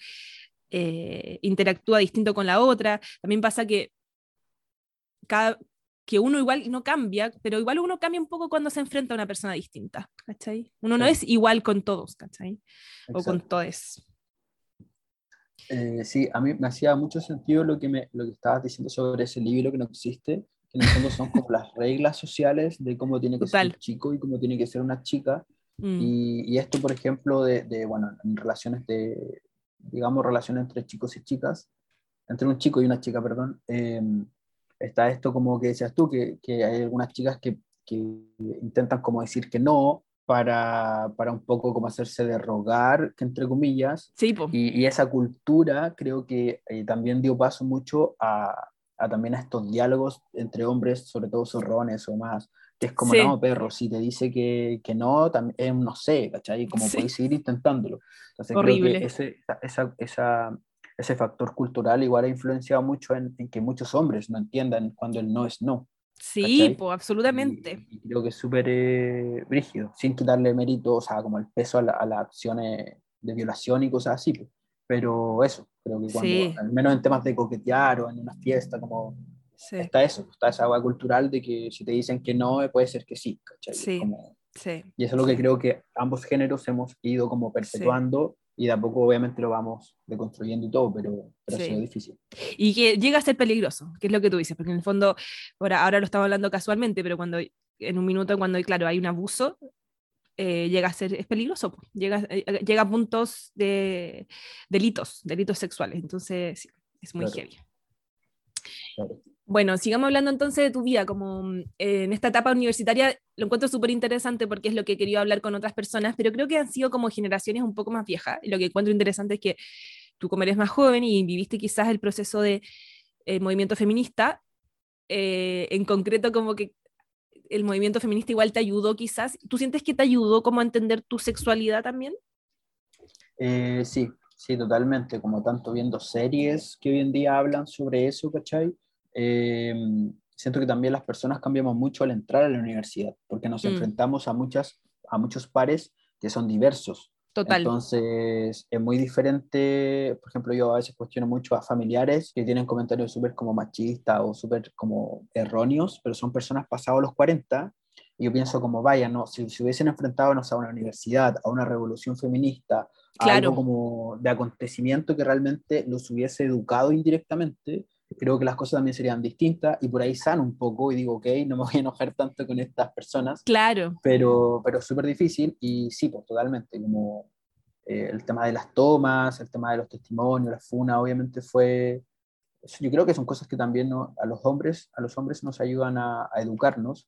eh, interactúa distinto con la otra. También pasa que cada, que uno igual no cambia, pero igual uno cambia un poco cuando se enfrenta a una persona distinta, ¿cachai? Uno no es igual con todos, ¿cachai? O con todos. Eh, sí, a mí me hacía mucho sentido lo que, me, lo que estabas diciendo sobre ese libro que no existe, que en el fondo son como las reglas sociales de cómo tiene que ser un chico y cómo tiene que ser una chica. Mm. Y, y, esto, por ejemplo, de, de, bueno, en relaciones de, digamos, relaciones entre chicos y chicas, entre un chico y una chica, perdón, em, está esto como que decías tú, que, que hay algunas chicas que, que, intentan como decir que no para, para un poco como hacerse de rogar, que entre comillas, sí, y, y, esa cultura creo que eh, también dio paso mucho a, a, también a estos diálogos entre hombres, sobre todo zorrones o más, que es como, no, perro, si te dice que, que no, también, es no sé, ¿cachai? Como sí. podéis seguir intentándolo. Entonces, Horrible. Creo que ese, esa, esa, ese factor cultural igual ha influenciado mucho en, en, que muchos hombres no entiendan cuando el no es no. Sí, pues absolutamente. Y, y, creo que es súper eh, sin quitarle mérito, o sea, como el peso a, la, a las acciones de violación y cosas así. Pues. Pero eso, Creo que cuando, al menos en temas de coquetear o en una fiesta, como Sí, está eso, está esa agua cultural de que si te dicen que no, puede ser que sí, ¿cachai? Sí. Como- sí. y eso es lo que creo que ambos géneros hemos ido como perpetuando y de a poco obviamente lo vamos deconstruyendo y todo, pero, pero Sí. ha sido difícil. Y que llega a ser peligroso, que es lo que tú dices, porque en el fondo, ahora, ahora lo estamos hablando casualmente, pero cuando en un minuto, cuando claro, hay un abuso, eh, llega a ser, es peligroso, po. llega, eh, llega a puntos de delitos, delitos sexuales, entonces sí, es muy Claro. heavy. Claro. Bueno, sigamos hablando entonces de tu vida, como eh, en esta etapa universitaria lo encuentro súper interesante porque es lo que he querido hablar con otras personas, pero creo que han sido como generaciones un poco más viejas, y lo que encuentro interesante es que tú como eres más joven y viviste quizás el proceso de eh, movimiento feminista, eh, en concreto como que el movimiento feminista igual te ayudó quizás, ¿tú sientes que te ayudó como a entender tu sexualidad también? Eh, sí, sí, totalmente, como tanto viendo series que hoy en día hablan sobre eso, ¿cachai? Eh, siento que también las personas cambiamos mucho al entrar a la universidad, porque nos Mm. enfrentamos a, muchas, a muchos pares que son diversos. Total. Entonces, es muy diferente, por ejemplo, yo a veces cuestiono mucho a familiares que tienen comentarios súper como machistas o súper como erróneos, pero son personas pasados los 40, y yo pienso como, vaya, no, si se hubiesen enfrentado no a una universidad, a una revolución feminista, a Claro. algo como de acontecimiento que realmente los hubiese educado indirectamente, creo que las cosas también serían distintas, y por ahí sano un poco y digo, ok, no me voy a enojar tanto con estas personas, claro. pero, pero súper difícil y sí, pues totalmente, como eh, el tema de las tomas, el tema de los testimonios, la funa, obviamente fue, yo creo que son cosas que también ¿no? a los hombres, a los hombres nos ayudan a, a educarnos,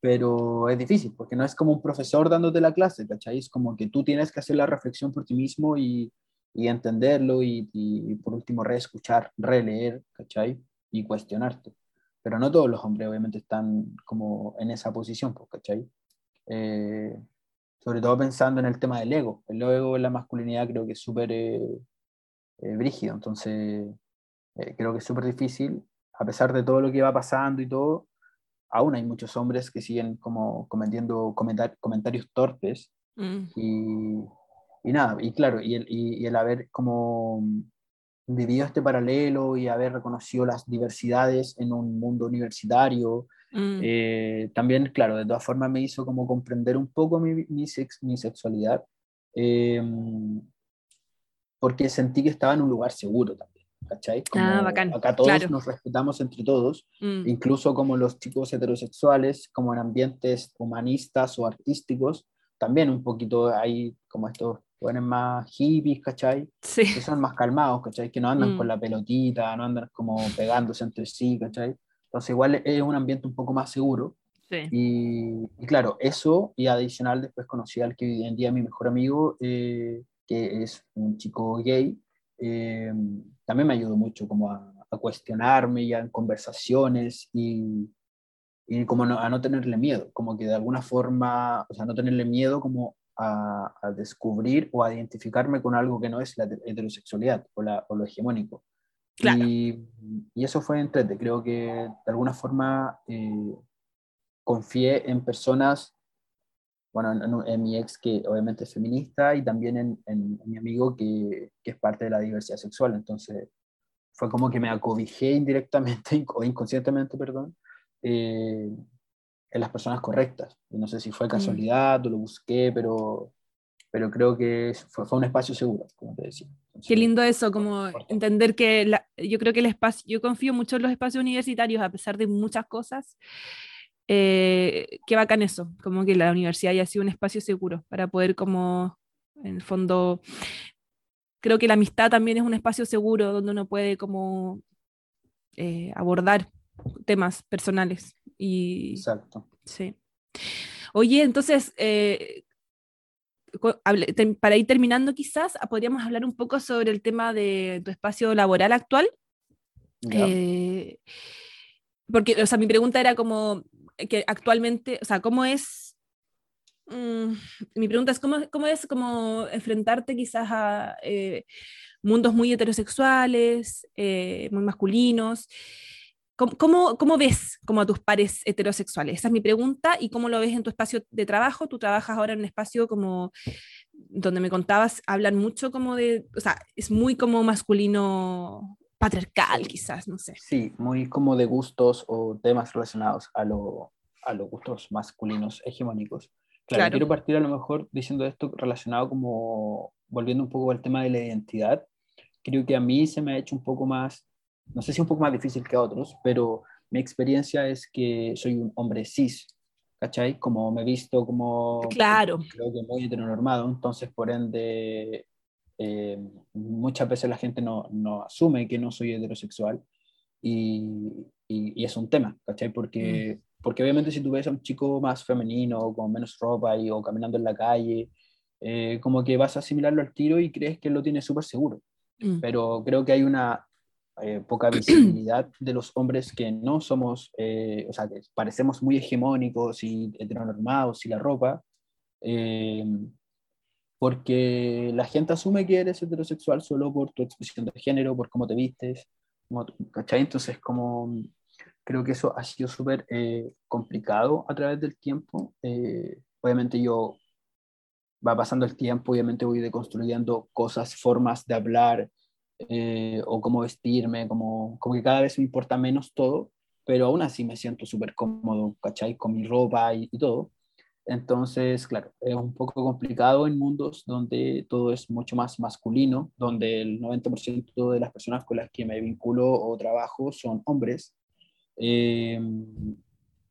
pero es difícil, porque no es como un profesor dándote la clase, ¿cachai? Es como que tú tienes que hacer la reflexión por ti mismo y, y entenderlo y, y, por último reescuchar, releer, ¿cachai? Y cuestionarte. Pero no todos los hombres obviamente están como en esa posición, pues, ¿cachai? Eh, sobre todo pensando en el tema del ego. El ego en la masculinidad creo que es súper eh, eh, brígido, entonces eh, creo que es súper difícil, a pesar de todo lo que va pasando y todo, aún hay muchos hombres que siguen como cometiendo comentar comentarios torpes Mm. y, y nada, y claro, y el, y, y el haber como vivido este paralelo y haber reconocido las diversidades en un mundo universitario, Mm. eh, también, claro, de todas formas me hizo como comprender un poco mi, mi, sex, mi sexualidad, eh, porque sentí que estaba en un lugar seguro también, ¿cachai? Como Ah, bacán, Acá todos claro. nos respetamos entre todos, Mm. incluso como los chicos heterosexuales, como en ambientes humanistas o artísticos, también un poquito hay como estos jóvenes más hippies, ¿cachai? Sí. Que son más calmados, ¿cachai? Que no andan Mm. con la pelotita, no andan como pegándose entre sí, ¿cachai? Entonces igual es un ambiente un poco más seguro. Sí. Y, y claro, eso y adicional después conocí al que hoy en día es mi mejor amigo, eh, que es un chico gay, eh, también me ayudó mucho como a, a cuestionarme y a en conversaciones y, y como no, a no tenerle miedo, como que de alguna forma, o sea, no tenerle miedo como a, a descubrir o a identificarme con algo que no es la heterosexualidad o, la, o lo hegemónico. Claro. Y, y, eso fue entrete. Creo que de alguna forma eh, confié en personas, bueno, en, en, mi ex que obviamente es feminista y también en, en, en mi amigo que, que, es parte de la diversidad sexual. Entonces fue como que me acobijé indirectamente o inconscientemente, perdón, eh, en las personas correctas. Y no sé si fue casualidad mm. o lo busqué, pero, pero creo que fue, fue un espacio seguro, como te decía. Entonces, Qué lindo eso, como entender que la, yo creo que el espacio, yo confío mucho en los espacios universitarios, a pesar de muchas cosas. Eh, qué bacán eso, como que la universidad haya sido un espacio seguro para poder como, en el fondo, creo que la amistad también es un espacio seguro donde uno puede como eh, abordar temas personales. Y, Exacto. Sí. Oye, entonces, eh, para ir terminando quizás, podríamos hablar un poco sobre el tema de tu espacio laboral actual. Eh, porque, o sea, mi pregunta era como que actualmente, o sea, ¿cómo es? Mmm, mi pregunta es, ¿cómo, ¿cómo, es como enfrentarte quizás a eh, mundos muy heterosexuales, eh, muy masculinos? ¿Cómo, cómo, ves como a tus pares heterosexuales? Esa es mi pregunta. ¿Y cómo lo ves en tu espacio de trabajo? Tú trabajas ahora en un espacio como donde me contabas, hablan mucho como de, o sea, es muy como masculino patriarcal quizás, no sé. Sí, muy como de gustos o temas relacionados a, lo, a los gustos masculinos hegemónicos. Claro, quiero partir a lo mejor diciendo esto relacionado como, volviendo un poco al tema de la identidad. Creo que a mí se me ha hecho un poco más no sé si un poco más difícil que otros, pero mi experiencia es que soy un hombre cis, ¿cachai? Como me he visto como... Claro. Creo que muy heteronormado, entonces por ende eh, muchas veces la gente no, no, asume que no soy heterosexual y, y, es un tema, ¿cachai? Porque, mm. porque obviamente si tú ves a un chico más femenino, con menos ropa y, o caminando en la calle, eh, como que vas a asimilarlo al tiro y crees que lo tiene súper seguro. Mm. Pero creo que hay una eh, poca visibilidad de los hombres que no somos, eh, o sea, que parecemos muy hegemónicos y heteronormados y la ropa, eh, porque la gente asume que eres heterosexual solo por tu expresión de género, por cómo te vistes, ¿cachai? Entonces, como creo que eso ha sido súper complicado a través del tiempo. obviamente yo va pasando el tiempo, obviamente voy deconstruyendo cosas, formas de hablar, eh, o cómo vestirme, como, como que cada vez me importa menos todo, pero aún así me siento súper cómodo, ¿cachai? Con mi ropa y, todo. Entonces, claro, es un poco complicado en mundos donde todo es mucho más masculino, donde el 90% de las personas con las que me vinculo o trabajo son hombres. Eh,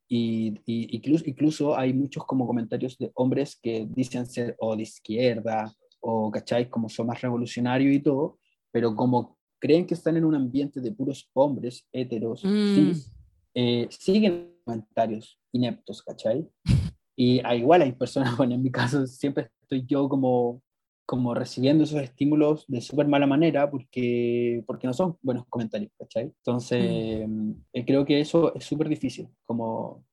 y, y, incluso, incluso hay muchos como comentarios de hombres que dicen ser o de izquierda o, ¿cachai? Como son más revolucionarios y todo, pero como creen que están en un ambiente de puros hombres heteros, mm. eh, siguen comentarios ineptos, ¿cachai? Y a, igual hay personas, bueno, en mi caso siempre estoy yo como, como recibiendo esos estímulos de súper mala manera porque, porque no son buenos comentarios, ¿cachai? Entonces, mm. eh, creo que eso es súper difícil, como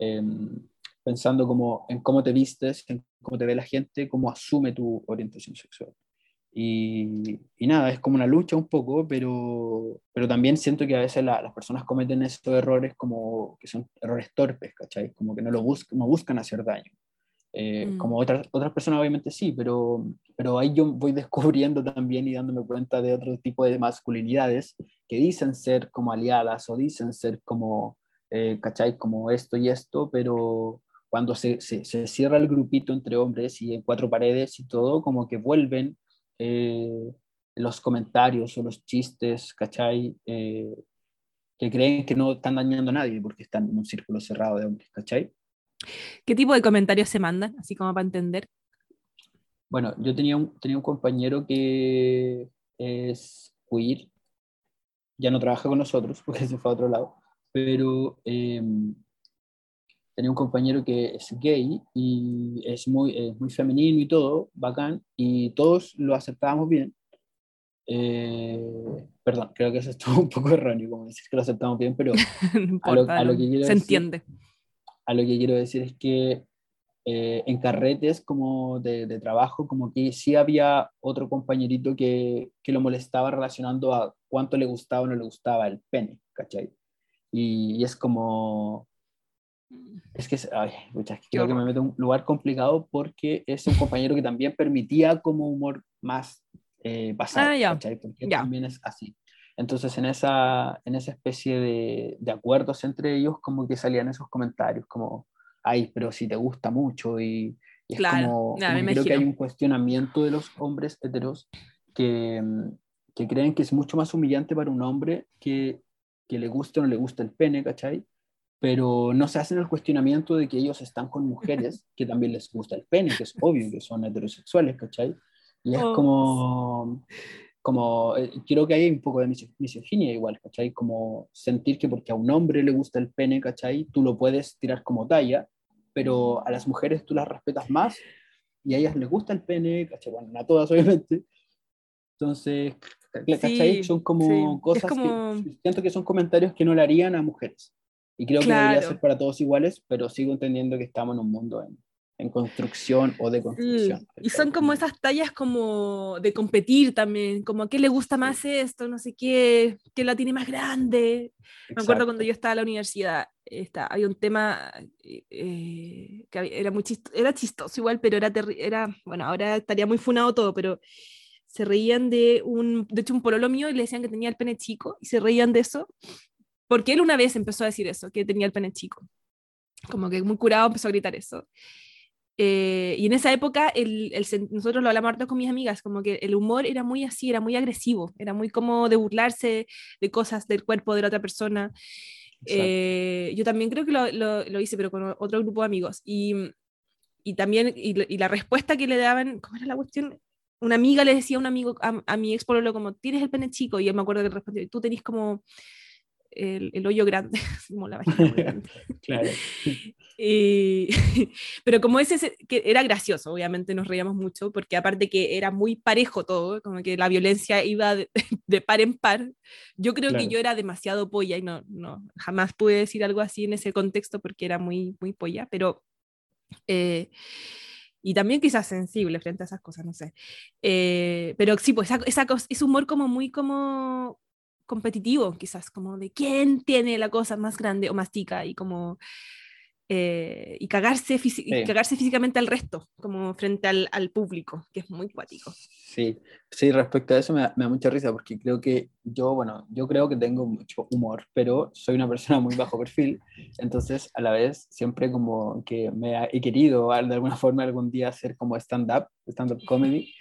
em, pensando como en cómo te vistes, en cómo te ve la gente, cómo asume tu orientación sexual. Y, nada, es como una lucha un poco, pero, pero también siento que a veces las personas cometen esos errores como que son errores torpes, ¿cachai? Como que no, lo buscan, no buscan hacer daño. Eh, mm. Como otras, otras personas obviamente sí, pero, pero ahí yo voy descubriendo también y dándome cuenta de otro tipo de masculinidades que dicen ser como aliadas o dicen ser como, eh, ¿cachai? Como esto y esto, pero cuando se, se, se cierra el grupito entre hombres y en cuatro paredes y todo, como que vuelven eh, los comentarios o los chistes, ¿cachai? Eh, que creen que no están dañando a nadie porque están en un círculo cerrado de hombres, ¿cachai? ¿Qué tipo de comentarios se mandan, así como para entender? Bueno, yo tenía un, tenía un compañero que es queer, ya no trabaja con nosotros porque se fue a otro lado, pero eh, tenía un compañero que es gay y es muy, muy femenino y todo, bacán, y todos lo aceptábamos bien. Eh, perdón, creo que eso estuvo un poco erróneo, como decir que lo aceptamos bien, pero a, lo, que quiero se entiende. A lo que quiero decir es que eh, en carretes como de, de, trabajo, como que sí había otro compañerito que, que, lo molestaba relacionando a cuánto le gustaba o no le gustaba el pene, ¿cachai? Y, y es como, es que, ay, creo que me meto en un lugar complicado porque es un compañero que también permitía como humor más eh, pasado, ah, Porque también es así. Entonces, en esa, en esa especie de, de, acuerdos entre ellos, como que salían esos comentarios, como, ay, pero si te gusta mucho, y, es como, creo que hay un cuestionamiento de los hombres heteros que, que creen que es mucho más humillante para un hombre que, que le guste o no le guste el pene, ¿cachai? Pero no se hacen el cuestionamiento de que ellos están con mujeres que también les gusta el pene, que es obvio que son heterosexuales, ¿cachai? Y es oh. como, como, eh, creo que hay un poco de misoginia igual, ¿cachai? Como sentir que porque a un hombre le gusta el pene, ¿cachai? Tú lo puedes tirar como talla, pero a las mujeres tú las respetas más y a ellas les gusta el pene, ¿cachai? Bueno, a todas obviamente. Entonces, ¿cachai? son como cosas que siento que son comentarios que no le harían a mujeres. Y creo que debería ser para todos iguales, pero sigo entendiendo que estamos en un mundo en, en construcción o de construcción. Y son como esas tallas como de competir también, como a qué le gusta más esto, no sé qué, qué la tiene más grande. Me acuerdo cuando yo estaba en la universidad, está, había un tema eh, que era muy chistoso, era chistoso igual, pero era, era, bueno, ahora estaría muy funado todo, pero se reían de un, de hecho un pololo mío y le decían que tenía el pene chico y se reían de eso, porque él una vez empezó a decir eso, que tenía el pene chico. Como que muy curado empezó a gritar eso. Eh, y en esa época el, nosotros lo hablamos harto con mis amigas, como que el humor era muy así, era muy agresivo, era muy como de burlarse de cosas del cuerpo de la otra persona. Eh, yo también creo que lo, lo, hice, pero con otro grupo de amigos. Y, y también, y, la respuesta que le daban, ¿cómo era la cuestión? Una amiga le decía a un amigo, a, a mi ex pololo, como, tienes el pene chico, y él me acuerdo que respondió, tú tenés como el, el hoyo grande, como la vagina grande. claro. Y, pero como ese, que era gracioso, obviamente nos reíamos mucho, porque aparte que era muy parejo todo, como que la violencia iba de, par en par, yo creo que yo era demasiado polla y no, no, jamás pude decir algo así en ese contexto porque era muy, muy polla, pero... Eh, y también quizás sensible frente a esas cosas, no sé. Eh, pero sí, pues esa, esa, ese humor como muy como competitivo, quizás, como de quién tiene la cosa más grande o más tica y como eh, y, cagarse cagarse físicamente al resto, como frente al, al, público, que es muy cuático. Sí, sí, respecto a eso me da, me da, mucha risa porque creo que yo, bueno, yo creo que tengo mucho humor, pero soy una persona muy bajo perfil, entonces a la vez siempre como que me he querido de alguna forma algún día hacer como stand-up, stand-up comedy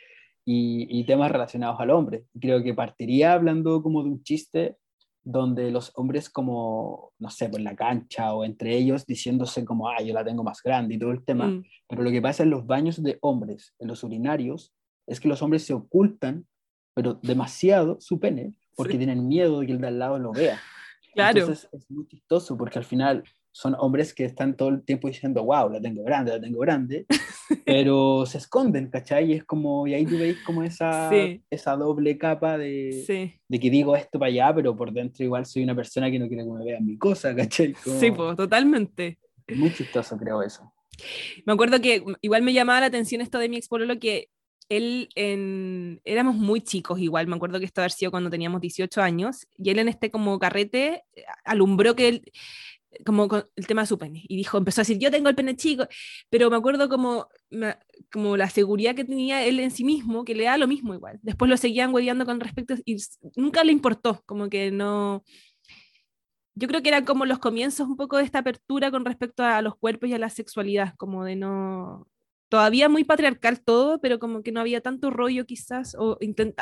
y, y temas relacionados al hombre. Creo que partiría hablando como de un chiste donde los hombres como, no sé, por la cancha o entre ellos diciéndose como, ah, yo la tengo más grande y todo el tema. Mm. Pero lo que pasa en los baños de hombres, en los urinarios, es que los hombres se ocultan, pero demasiado, su pene, porque tienen miedo de que el de al lado lo vea. Claro. Entonces es muy chistoso porque al final son hombres que están todo el tiempo diciendo, wow, la tengo grande, la tengo grande, pero se esconden, ¿cachai? Y es como, y ahí tú veis como esa, esa doble capa de, de que digo esto para allá, pero por dentro igual soy una persona que no quiere que me vean mi cosa, ¿cachai? Sí, pues, totalmente. Es muy chistoso, creo eso. Me acuerdo que igual me llamaba la atención esto de mi lo que él en, éramos muy chicos igual, me acuerdo que esto había sido cuando teníamos 18 años, y él en este como carrete eh, alumbró que él, como el tema de su pene. Y dijo, empezó a decir, yo tengo el pene chico, pero me acuerdo como, como la seguridad que tenía él en sí mismo, que le da lo mismo igual. Después lo seguían hueveando con respecto y nunca le importó, como que no... Yo creo que eran como los comienzos un poco de esta apertura con respecto a los cuerpos y a la sexualidad, como de no... Todavía muy patriarcal todo, pero como que no había tanto rollo quizás, o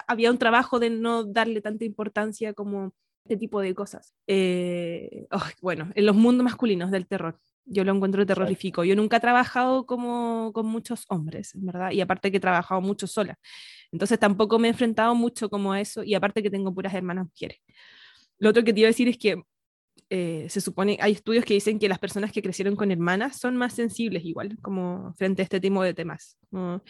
había un trabajo de no darle tanta importancia como este tipo de cosas. Eh, bueno, en los mundos masculinos del terror. Yo lo encuentro terrorífico. Yo nunca he trabajado como con muchos hombres, ¿verdad? Y aparte que he trabajado mucho sola. Entonces tampoco me he enfrentado mucho como a eso y aparte que tengo puras hermanas mujeres. Lo otro que te iba a decir es que eh, se supone, hay estudios que dicen que las personas que crecieron con hermanas son más sensibles igual, como frente a este tipo de temas. No,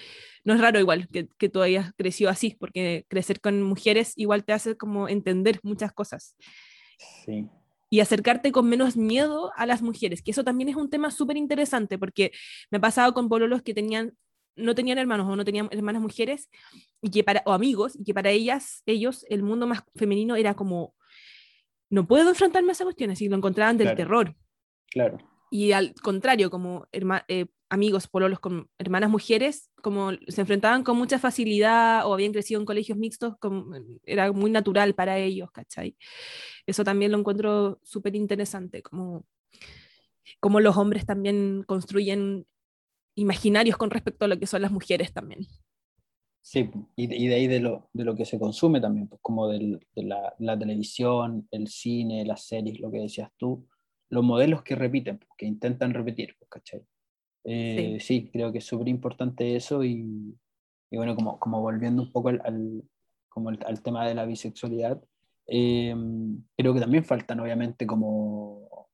es raro igual que, que tú hayas crecido así, porque crecer con mujeres igual te hace como entender muchas cosas. Sí. Y acercarte con menos miedo a las mujeres, que eso también es un tema súper interesante, porque me ha pasado con pololos que tenían no tenían hermanos o no tenían hermanas mujeres y que para, o amigos y que para ellas ellos el mundo más femenino era como no puedo enfrentarme a esa cuestión, así lo encontraban del terror. Claro. Y al contrario, como eh, amigos pololos con hermanas mujeres, como se enfrentaban con mucha facilidad o habían crecido en colegios mixtos, como, era muy natural para ellos, ¿cachai? Eso también lo encuentro súper interesante, como, como los hombres también construyen imaginarios con respecto a lo que son las mujeres también. Sí, y de, ahí de lo, de lo, que se consume también, pues como de la, la, televisión, el cine, las series, lo que decías tú, los modelos que repiten, pues, que intentan repetir, pues, ¿cachai? Eh, sí. creo que es súper importante eso y, y, bueno, como, como volviendo un poco al, al como al tema de la bisexualidad, eh, creo que también faltan obviamente como,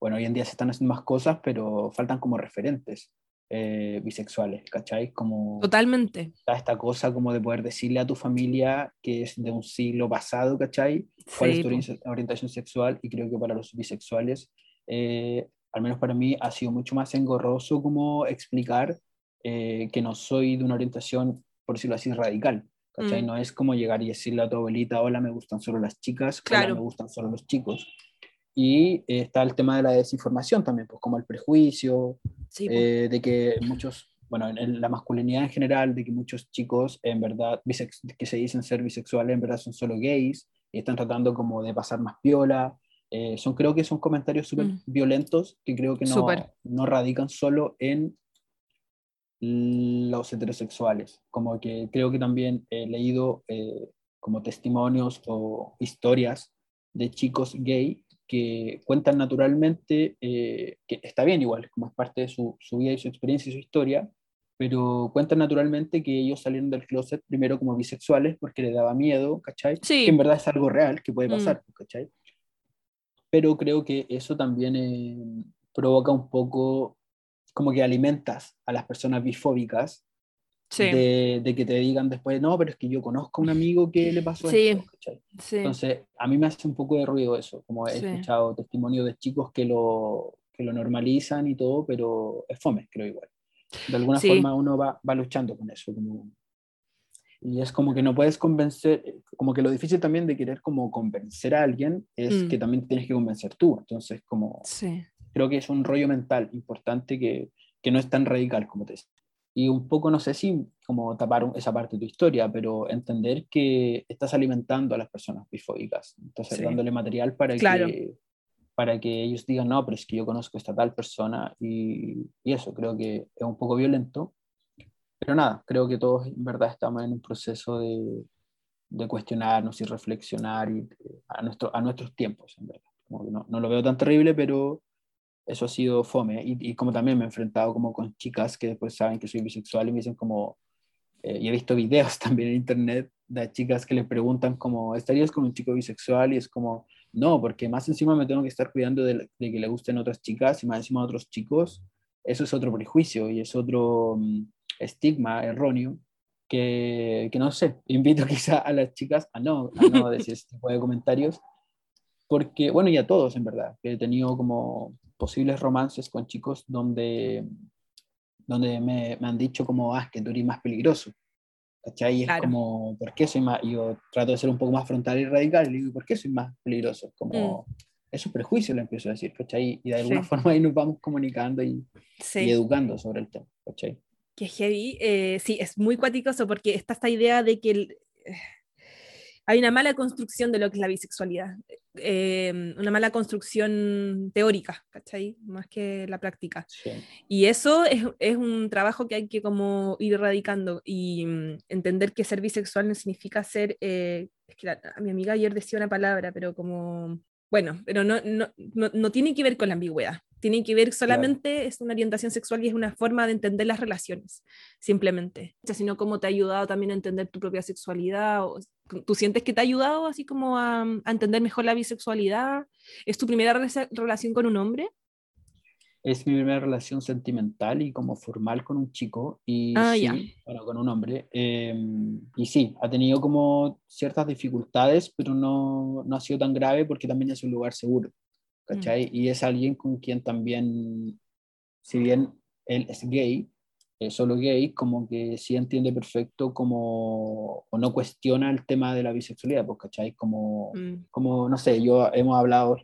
bueno, hoy en día se están haciendo más cosas, pero faltan como referentes. Eh, bisexuales, ¿cachai? Como Totalmente. Esta cosa como de poder decirle a tu familia que es de un siglo pasado, ¿cachai? ¿Cuál es tu orientación sexual? Y creo que para los bisexuales eh, al menos para mí, ha sido mucho más engorroso como explicar eh, que no soy de una orientación, por decirlo así, radical. ¿cachai? Mm. No es como llegar y decirle a tu abuelita, hola, me gustan solo las chicas, Claro. hola, me gustan solo los chicos. Y eh, está el tema de la desinformación también, pues como el prejuicio, Sí, po. eh, de que muchos, bueno, en, en la masculinidad en general, de que muchos chicos en verdad, que se dicen ser bisexuales, en verdad son solo gays y están tratando como de pasar más piola. Eh, son, creo que son comentarios súper Mm. violentos que creo que no, no radican solo en los heterosexuales. Como que creo que también he leído eh, como testimonios o historias de chicos gay que cuentan naturalmente, eh, que está bien igual, como es parte de su, su vida y su experiencia y su historia, pero cuentan naturalmente que ellos salieron del closet primero como bisexuales porque les daba miedo, ¿cachai? Sí. Que en verdad es algo real que puede Mm. pasar, ¿cachai? Pero creo que eso también eh, provoca un poco, como que alimentas a las personas bifóbicas sí, de, de que te digan después, no, pero es que yo conozco a un amigo que le pasó Sí. esto, sí. Entonces, a mí me hace un poco de ruido eso, como he escuchado testimonios de chicos que lo, que lo normalizan y todo, pero es fome, creo igual. De alguna forma uno va, va luchando con eso. Como, y es como que no puedes convencer, como que lo difícil también de querer como convencer a alguien es Mm. que también tienes que convencer tú. Entonces, como creo que es un rollo mental importante que, que no es tan radical como te decía. Y un poco, no sé si como tapar esa parte de tu historia, pero entender que estás alimentando a las personas bifóbicas, entonces Sí. dándole material para, Claro. que, para que ellos digan, no, pero es que yo conozco a esta tal persona y, y eso creo que es un poco violento. Pero nada, creo que todos en verdad estamos en un proceso de, de cuestionarnos y reflexionar y, eh, a, nuestro, a nuestros tiempos, en verdad. Como que no, no lo veo tan terrible, pero eso ha sido fome. Y, y como también me he enfrentado como con chicas que después saben que soy bisexual y me dicen como, eh, y he visto videos también en internet de chicas que le preguntan como, ¿estarías con un chico bisexual? Y es como, no, porque más encima me tengo que estar cuidando de, de que le gusten otras chicas y más encima otros chicos. Eso es otro prejuicio y es otro mm, estigma erróneo que, que no sé, invito quizá a las chicas a no, a no decir este tipo de comentarios porque, bueno, y a todos en verdad, que he tenido como posibles romances con chicos donde, donde me, me han dicho como, ah, es que tú eres más peligroso. ¿Cachai? Y es Claro. como, ¿por qué soy más? y Yo trato de ser un poco más frontal y radical, y le digo, ¿por qué soy más peligroso? Como, es un prejuicio, le empiezo a decir, ¿cachai? Y de alguna Mm. Sí. forma ahí nos vamos comunicando y, y sí. educando sobre el tema, ¿cachai? Que heavy, eh, sí, es muy cuaticoso porque está esta idea de que el- eh, hay una mala construcción de lo que es la bisexualidad, eh, una mala construcción teórica, ¿cachai? Más que la práctica. Sí. Y eso es, es un trabajo que hay que como ir erradicando y mm, entender que ser bisexual no significa ser, eh, es que la- mi amiga ayer decía una palabra, pero como, bueno, pero no, no, no, no tiene que ver con la ambigüedad, tiene que ver solamente, es una orientación sexual y es una forma de entender las relaciones, simplemente, O sea, sino cómo te ha ayudado también a entender tu propia sexualidad, o, ¿tú sientes que te ha ayudado así como a, a entender mejor la bisexualidad? ¿Es tu primera rela- relación con un hombre? Es mi primera relación sentimental y como formal con un chico y Ah, sí, ya. bueno, con un hombre. eh, y sí, ha tenido como ciertas dificultades, pero no, no ha sido tan grave porque también es un lugar seguro, ¿cachai? Y es alguien con quien también, si bien él es gay, eh, solo gay, como que sí entiende perfecto como, o no cuestiona el tema de la bisexualidad, pues, ¿cachai? Como, Mm. como, no sé, yo hemos hablado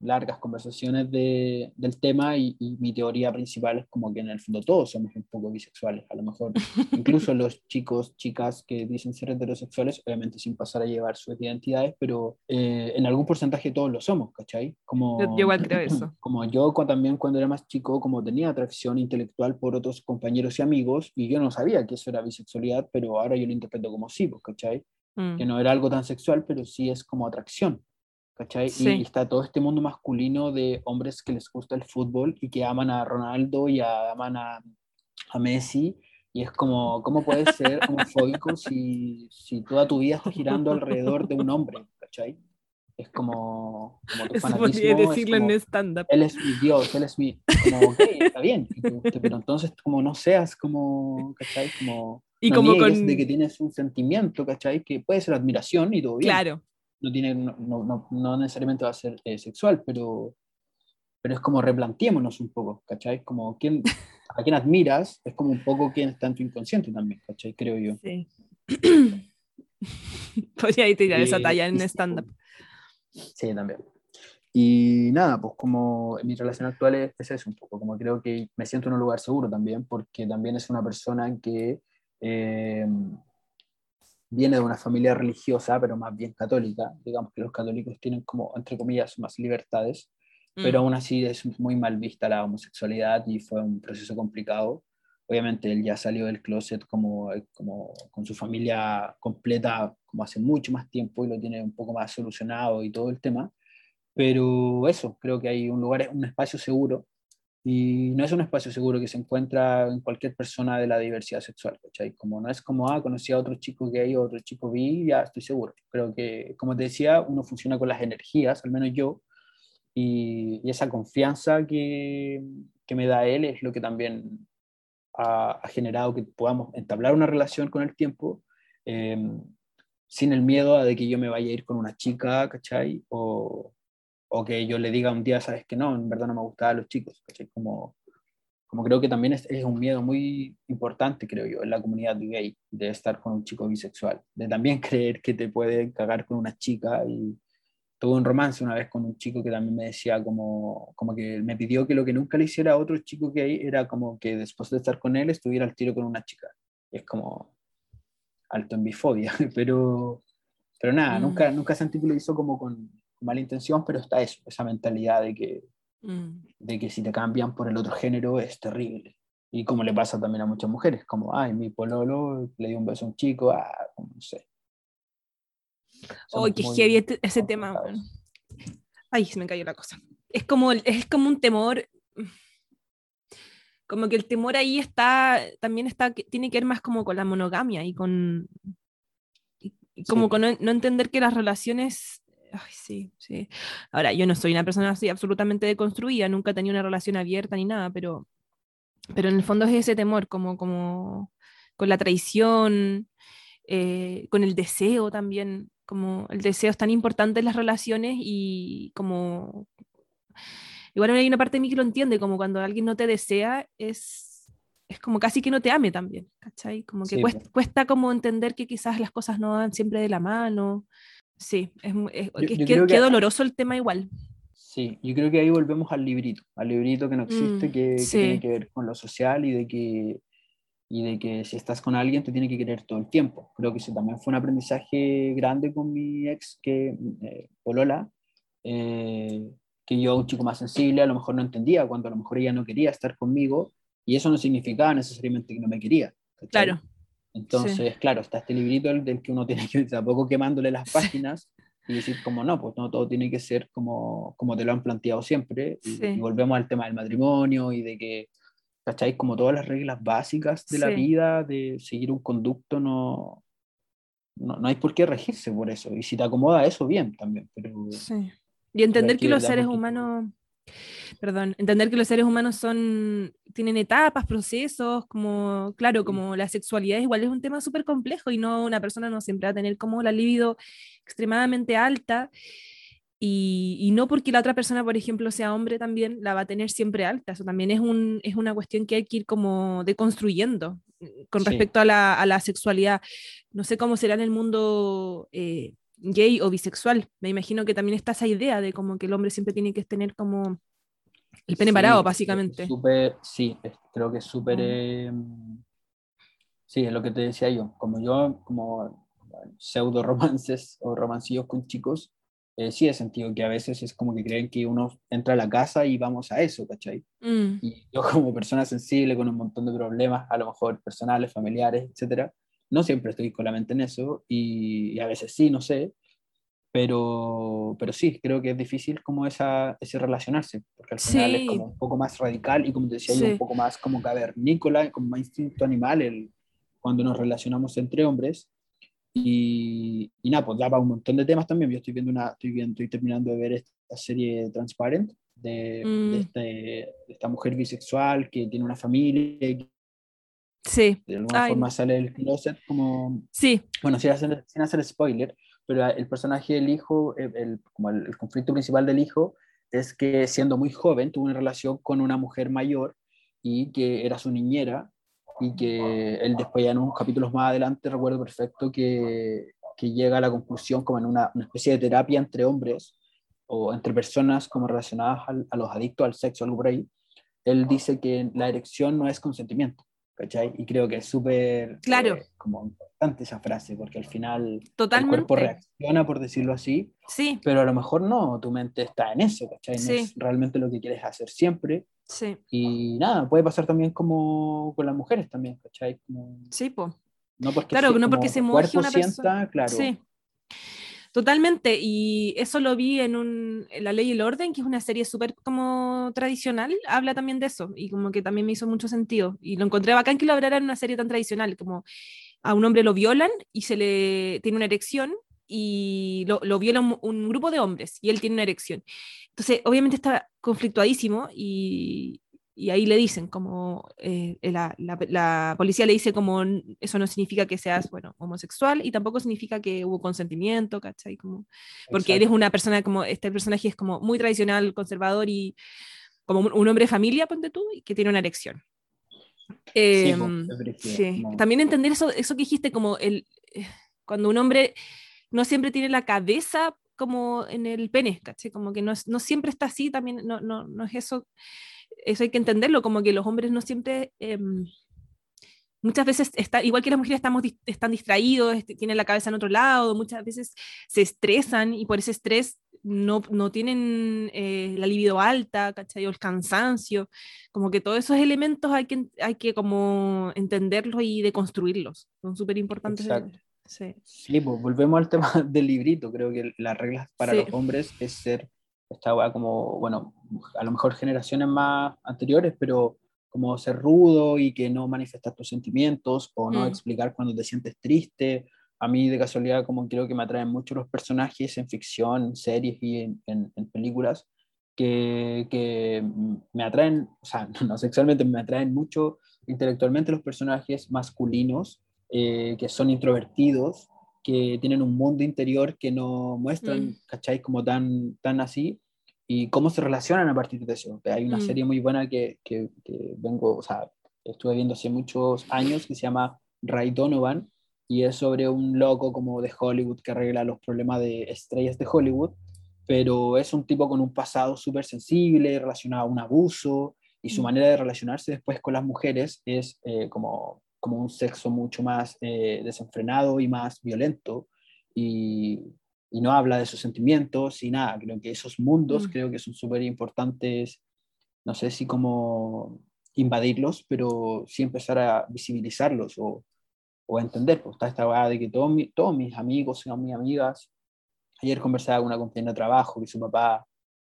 largas conversaciones de, del tema y, y mi teoría principal es como que en el fondo todos somos un poco bisexuales, a lo mejor incluso los chicos, chicas que dicen ser heterosexuales, obviamente sin pasar a llevar sus identidades, pero eh, en algún porcentaje todos lo somos, ¿cachai? Como, Yo- yo igual creo eso. Como yo también cuando era más chico, como tenía atracción intelectual por otros compañeros y amigos, y yo no sabía que eso era bisexualidad, pero ahora yo lo interpreto como sí, pues, ¿cachai? Mm. que no era algo tan sexual, pero sí es como atracción. ¿Cachai? Y- Sí. Y, está todo este mundo masculino de hombres que les gusta el fútbol y que aman a Ronaldo y a- aman a, a Messi. Y es como, ¿cómo puedes ser homofóbico si, si toda tu vida está girando alrededor de un hombre? ¿Cachai? Es como, como tu Eso podría es decirlo como, en stand-up. él es mi Dios, él es mi... Como, ok, está bien, pero entonces como no seas como, ¿cachai? Como, Y no como con- de que tienes un sentimiento, ¿cachai? Que puede ser admiración y todo bien. Claro, No, tiene, no, no, no- necesariamente va a ser eh, sexual, pero, pero es como replanteémonos un poco, ¿cachai? Como quién, a quién admiras, es como un poco quién está en tu inconsciente también, ¿cachai? Creo yo. Sí. Podría ir tirar esa talla en stand-up. Sí, también. Y nada, pues como mi relación actual es, es, eso un poco, como creo que me siento en un lugar seguro también, porque también es una persona que eh, viene de una familia religiosa, pero más bien católica. Digamos que los católicos tienen como, entre comillas, más libertades, pero mm. aún así es muy mal vista la homosexualidad y fue un proceso complicado. Obviamente él ya salió del closet como, como con su familia completa como hace mucho más tiempo y lo tiene un poco más solucionado y todo el tema pero eso, creo que hay un lugar, un espacio seguro, y no es un espacio seguro que se encuentra en cualquier persona de la diversidad sexual, ¿cachai? Como no es como, ah, conocí a otro chico gay o otro chico bi, ya estoy seguro. Creo que, como te decía, uno funciona con las energías, al menos yo, y, esa confianza que, que, me da él es lo que también ha, generado que podamos entablar una relación con el tiempo, em, sin el miedo a de que yo me vaya a ir con una chica, ¿cachai? O, o que yo le diga un día, sabes que no, en verdad no me gustaban los chicos, Como, como creo que también es, es, un miedo muy importante, creo yo, en la comunidad gay, de estar con un chico bisexual, de también creer que te puede cagar con una chica y tuve un romance una vez con un chico que también me decía como, como que me pidió que lo que nunca le hiciera a otro chico gay era como que después de estar con él estuviera al tiro con una chica. Y es como alto en bifobia, pero, pero nada, mm. nunca, nunca lo hizo como con, mala intención, pero está eso, esa mentalidad de que, mm. de que si te cambian por el otro género es terrible. Y como le pasa también a muchas mujeres, como, ay, mi pololo le dio un beso a un chico, ah, no sé. Ay, qué heavy este, ese tema. Ay, se me cayó la cosa. Es como, es como un temor, como que el temor ahí está, también está, tiene que ver más como con la monogamia y con, como con no, entender que las relaciones Ay, sí, sí. Ahora, yo no soy una persona así absolutamente deconstruida, nunca he tenido una relación abierta ni nada, pero, pero en el fondo es ese temor, como, como con la traición, eh, con el deseo también, como el deseo es tan importante en las relaciones y como... Igual hay una parte de mí que lo entiende, como cuando alguien no te desea, es, es como casi que no te ame también, ¿cachai? Como que cuesta, cuesta, como entender que quizás las cosas no van siempre de la mano. Sí, es, qué, doloroso el tema igual. Sí, yo creo que ahí volvemos al librito, al librito que no existe, mm, que, tiene que ver con lo social y de que y de que si estás con alguien te tiene que querer todo el tiempo. Creo que eso también fue un aprendizaje grande con mi ex, que eh, Polola, eh, que yo, un chico más sensible, a lo mejor no entendía cuando a lo mejor ella no quería estar conmigo y eso no significaba necesariamente que no me quería. Claro. Entonces, claro, está este librito del que uno tiene que ir tampoco quemándole las páginas y decir como no, pues no todo tiene que ser como, como te lo han planteado siempre. Y, volvemos al tema del matrimonio y de que, ¿cacháis? Como todas las reglas básicas de la vida, de seguir un conducto, no, no, no, hay por qué regirse por eso. Y si te acomoda eso, bien también. Pero, Y entender que los seres humanos perdón, entender que los seres humanos son, tienen etapas, procesos, como, claro, como la sexualidad igual es un tema súper complejo y no, una persona no siempre va a tener como la libido extremadamente alta y, y, no porque la otra persona, por ejemplo, sea hombre también, la va a tener siempre alta, eso también es, un, es una cuestión que hay que ir como deconstruyendo mm, con respecto a la, a la, sexualidad. No sé cómo será en el mundo... Eh, gay o bisexual. Me imagino que también está esa idea de como que el hombre siempre tiene que tener como el pene parado, básicamente. Super, sí, creo que es súper... Eh, sí, es lo que te decía yo. Como yo, como pseudo romances o romancillos con chicos, eh, sí he sentido que a veces es como que creen que uno entra a la casa y vamos a eso, ¿cachai? Mm. Y yo como persona sensible con un montón de problemas, a lo mejor personales, familiares, etcétera, no siempre estoy con la mente en eso y, a veces sí, no sé, pero, pero sí, creo que es difícil como esa, ese relacionarse, porque al final es como un poco más radical y como te decía yo, un poco más como cavernícola, como más instinto animal el, cuando nos relacionamos entre hombres. Y, y nada, pues daba un montón de temas también. Yo estoy viendo una, estoy, viendo, estoy terminando de ver esta serie Transparent de, de, mm. este, de, esta mujer bisexual que tiene una familia, Sí. De alguna forma sale el closet como... Sí. Bueno, sin hacer, sin spoiler, pero el personaje del hijo, el, como el, conflicto principal del hijo, es que siendo muy joven tuvo una relación con una mujer mayor y que era su niñera y que él después ya en unos capítulos más adelante recuerdo perfecto que, que llega a la conclusión como en una, una, especie de terapia entre hombres o entre personas como relacionadas al, a los adictos al sexo, algo por ahí, él dice que la erección no es consentimiento, ¿cachai? Y creo que es súper claro. Eh, como importante esa frase, porque al final Totalmente. el cuerpo reacciona, por decirlo así, sí. pero a lo mejor no, tu mente está en eso, ¿cachai? No Sí. es realmente lo que quieres hacer siempre. Sí, Y nada, puede pasar también como con las mujeres también, ¿cachai? Como- sí, po. no porque, Claro, sie- no porque se cuerpo una sienta, persona. claro. Sí. Totalmente, y eso lo vi en, un, en La Ley y el Orden, que es una serie súper como tradicional, habla también de eso, y como que también me hizo mucho sentido, y lo encontré bacán que lo hablara en una serie tan tradicional, como a un hombre lo violan y se le tiene una erección, y lo, lo viola un, un grupo de hombres, y él tiene una erección. Entonces, obviamente está conflictuadísimo, y, y ahí le dicen como, eh, la, la- la policía le dice como, "N- eso no significa que seas, bueno, homosexual y tampoco significa que hubo consentimiento, ¿cachai? Como, porque Exacto. eres una persona como, este personaje es como muy tradicional, conservador y como un, un hombre de familia, ponte tú, y que tiene una erección. Sí, po, Em, es brígido, sí. como- También entender eso, eso que dijiste, como el, eh, cuando un hombre no siempre tiene la cabeza como en el pene, ¿cachai? Como que no, es- no siempre está así, también no, no, no es eso, eso hay que entenderlo, como que los hombres no siempre, em, muchas veces, está, igual que las mujeres estamos, están distraídos, este, tienen la cabeza en otro lado, muchas veces se estresan y por ese estrés no, no tienen eh, la libido alta, ¿cachai? O el cansancio, como que todos esos elementos hay que, hay que como entenderlos y deconstruirlos, son súper importantes. Sí. Sí, pues volvemos al tema del librito. Creo que las reglas para Sí. los hombres es ser, esta weá como, bueno, a lo mejor generaciones más anteriores, pero como ser rudo y que no manifestar tus sentimientos o no Mm. explicar cuando te sientes triste. A mí de casualidad como creo que me atraen mucho los personajes en ficción, en series y en, en- en películas que, que me atraen, o sea, no sexualmente, me atraen mucho intelectualmente los personajes masculinos eh, que son introvertidos, que tienen un mundo interior que no muestran, Mm. ¿cachai? Como tan, tan así, y cómo se relacionan a partir de eso. Hay una Mm. serie muy buena que, que, que vengo, o sea, estuve viendo hace muchos años que se llama Ray Donovan, y es sobre un loco como de Hollywood que arregla los problemas de estrellas de Hollywood, pero es un tipo con un pasado súper sensible, relacionado a un abuso, y su Mm. manera de relacionarse después con las mujeres es eh, como, como un sexo mucho más eh, desenfrenado y más violento, y, y no habla de sus sentimientos y nada, creo que esos mundos Mm. creo que son súper importantes, no sé si como invadirlos, pero sí empezar a visibilizarlos o, o entender, pues está esta weá de que todos, mi- todos mis amigos son mis amigas, ayer conversaba con una compañera de trabajo que su papá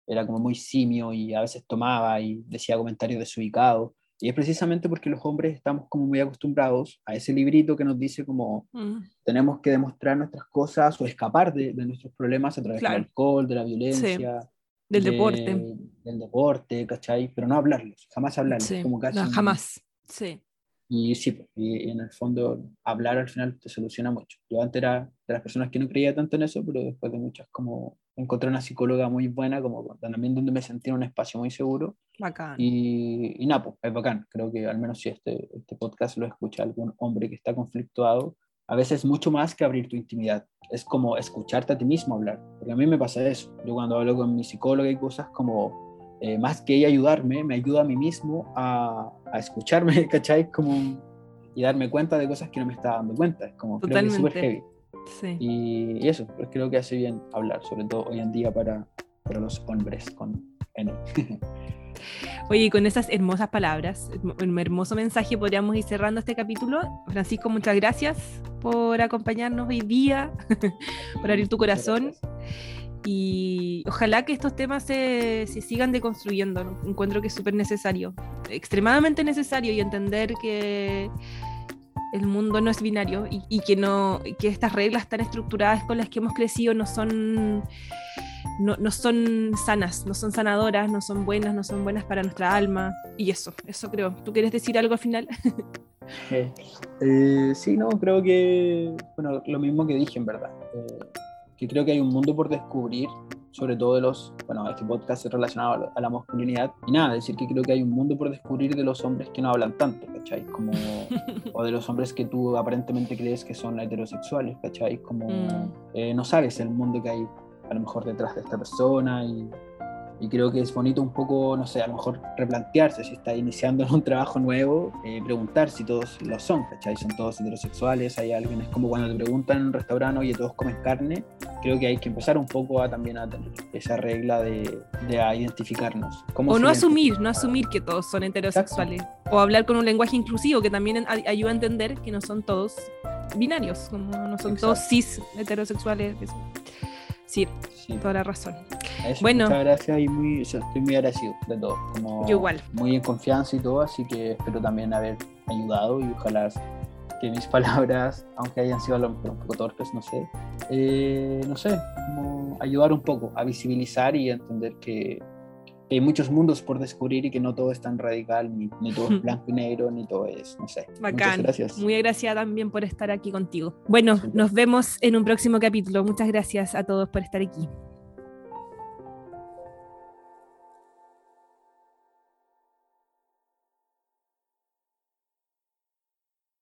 era como muy simio y a veces tomaba y decía comentarios desubicados. Y es precisamente porque los hombres estamos como muy acostumbrados a ese librito que nos dice como Mm. tenemos que demostrar nuestras cosas o escapar de, de nuestros problemas a través Claro. del alcohol, de la violencia, Del de- deporte. del deporte, ¿cachai? Pero no hablarlos, jamás hablarlos. Sí. Como casi No, jamás. Sí. Y sí, pues, y, y en el fondo hablar al final te soluciona mucho. Yo antes era de las personas que no creía tanto en eso, pero después de muchas como encontré una psicóloga muy buena, como también donde me sentí en un espacio muy seguro. Bacán. Y, y nada, pues es bacán. Creo que al menos si este, este podcast lo escucha algún hombre que está conflictuado, a veces mucho más que abrir tu intimidad. Es como escucharte a ti mismo hablar. Porque a mí me pasa eso. Yo cuando hablo con mi psicóloga y cosas como eh, más que ella ayudarme, me ayuda a mí mismo a, a escucharme, ¿cachai? Como, y darme cuenta de cosas que no me estaba dando cuenta. Es como, creo que es súper Totalmente. heavy. Sí. Y, y eso, pues creo que hace bien hablar, sobre todo hoy en día para, para los hombres con N. Oye, con esas hermosas palabras, un hermoso mensaje, podríamos ir cerrando este capítulo. Francisco, muchas gracias por acompañarnos hoy día, por abrir tu corazón. Y ojalá que estos temas se, sigan deconstruyendo. Encuentro que es súper necesario, extremadamente necesario, y entender que el mundo no es binario y, que, no, que estas reglas tan estructuradas con las que hemos crecido no son, no, no son sanas, no son sanadoras, no son buenas, no son buenas para nuestra alma. Y eso, eso creo. ¿Tú quieres decir algo al final? Eh, sí, no, creo que, bueno, lo mismo que dije en verdad, eh, que creo que hay un mundo por descubrir, sobre todo de los, bueno, este podcast es relacionado a la masculinidad. Y nada, decir que creo que hay un mundo por descubrir de los hombres que no hablan tanto, ¿cachai? Como, o de los hombres que tú aparentemente crees que son heterosexuales, ¿cachai? Como Mm. eh, no sabes el mundo que hay a lo mejor detrás de esta persona y, y creo que es bonito un poco, no sé, a lo mejor replantearse si está iniciando en un trabajo nuevo, eh, preguntar si todos lo son, ¿cachai? Son todos heterosexuales, hay alguien, es como cuando te preguntan en un restaurante, oye, todos comen carne, creo que hay que empezar un poco a también a tener esa regla de, de a identificarnos. ¿Cómo O no asumir, no asumir que todos son heterosexuales. O hablar con un lenguaje inclusivo que también ayuda a entender que no son todos binarios, como no son todos Exacto. cis heterosexuales. eso. Sí, Sí, toda la razón. eso, Bueno. Muchas gracias y muy, estoy muy agradecido de todo. Como Yo igual. Muy en confianza y todo, así que espero también haber ayudado y ojalá que mis palabras, aunque hayan sido a lo mejor un poco torpes, no sé, eh, no sé, como ayudar un poco a visibilizar y a entender que, que hay muchos mundos por descubrir y que no todo es tan radical, ni, ni todo es blanco y negro, ni todo es, no sé. Muchas Bacán. gracias. Muy agraciada también por estar aquí contigo. Bueno, nos vemos en un próximo capítulo. Muchas gracias a todos por estar aquí.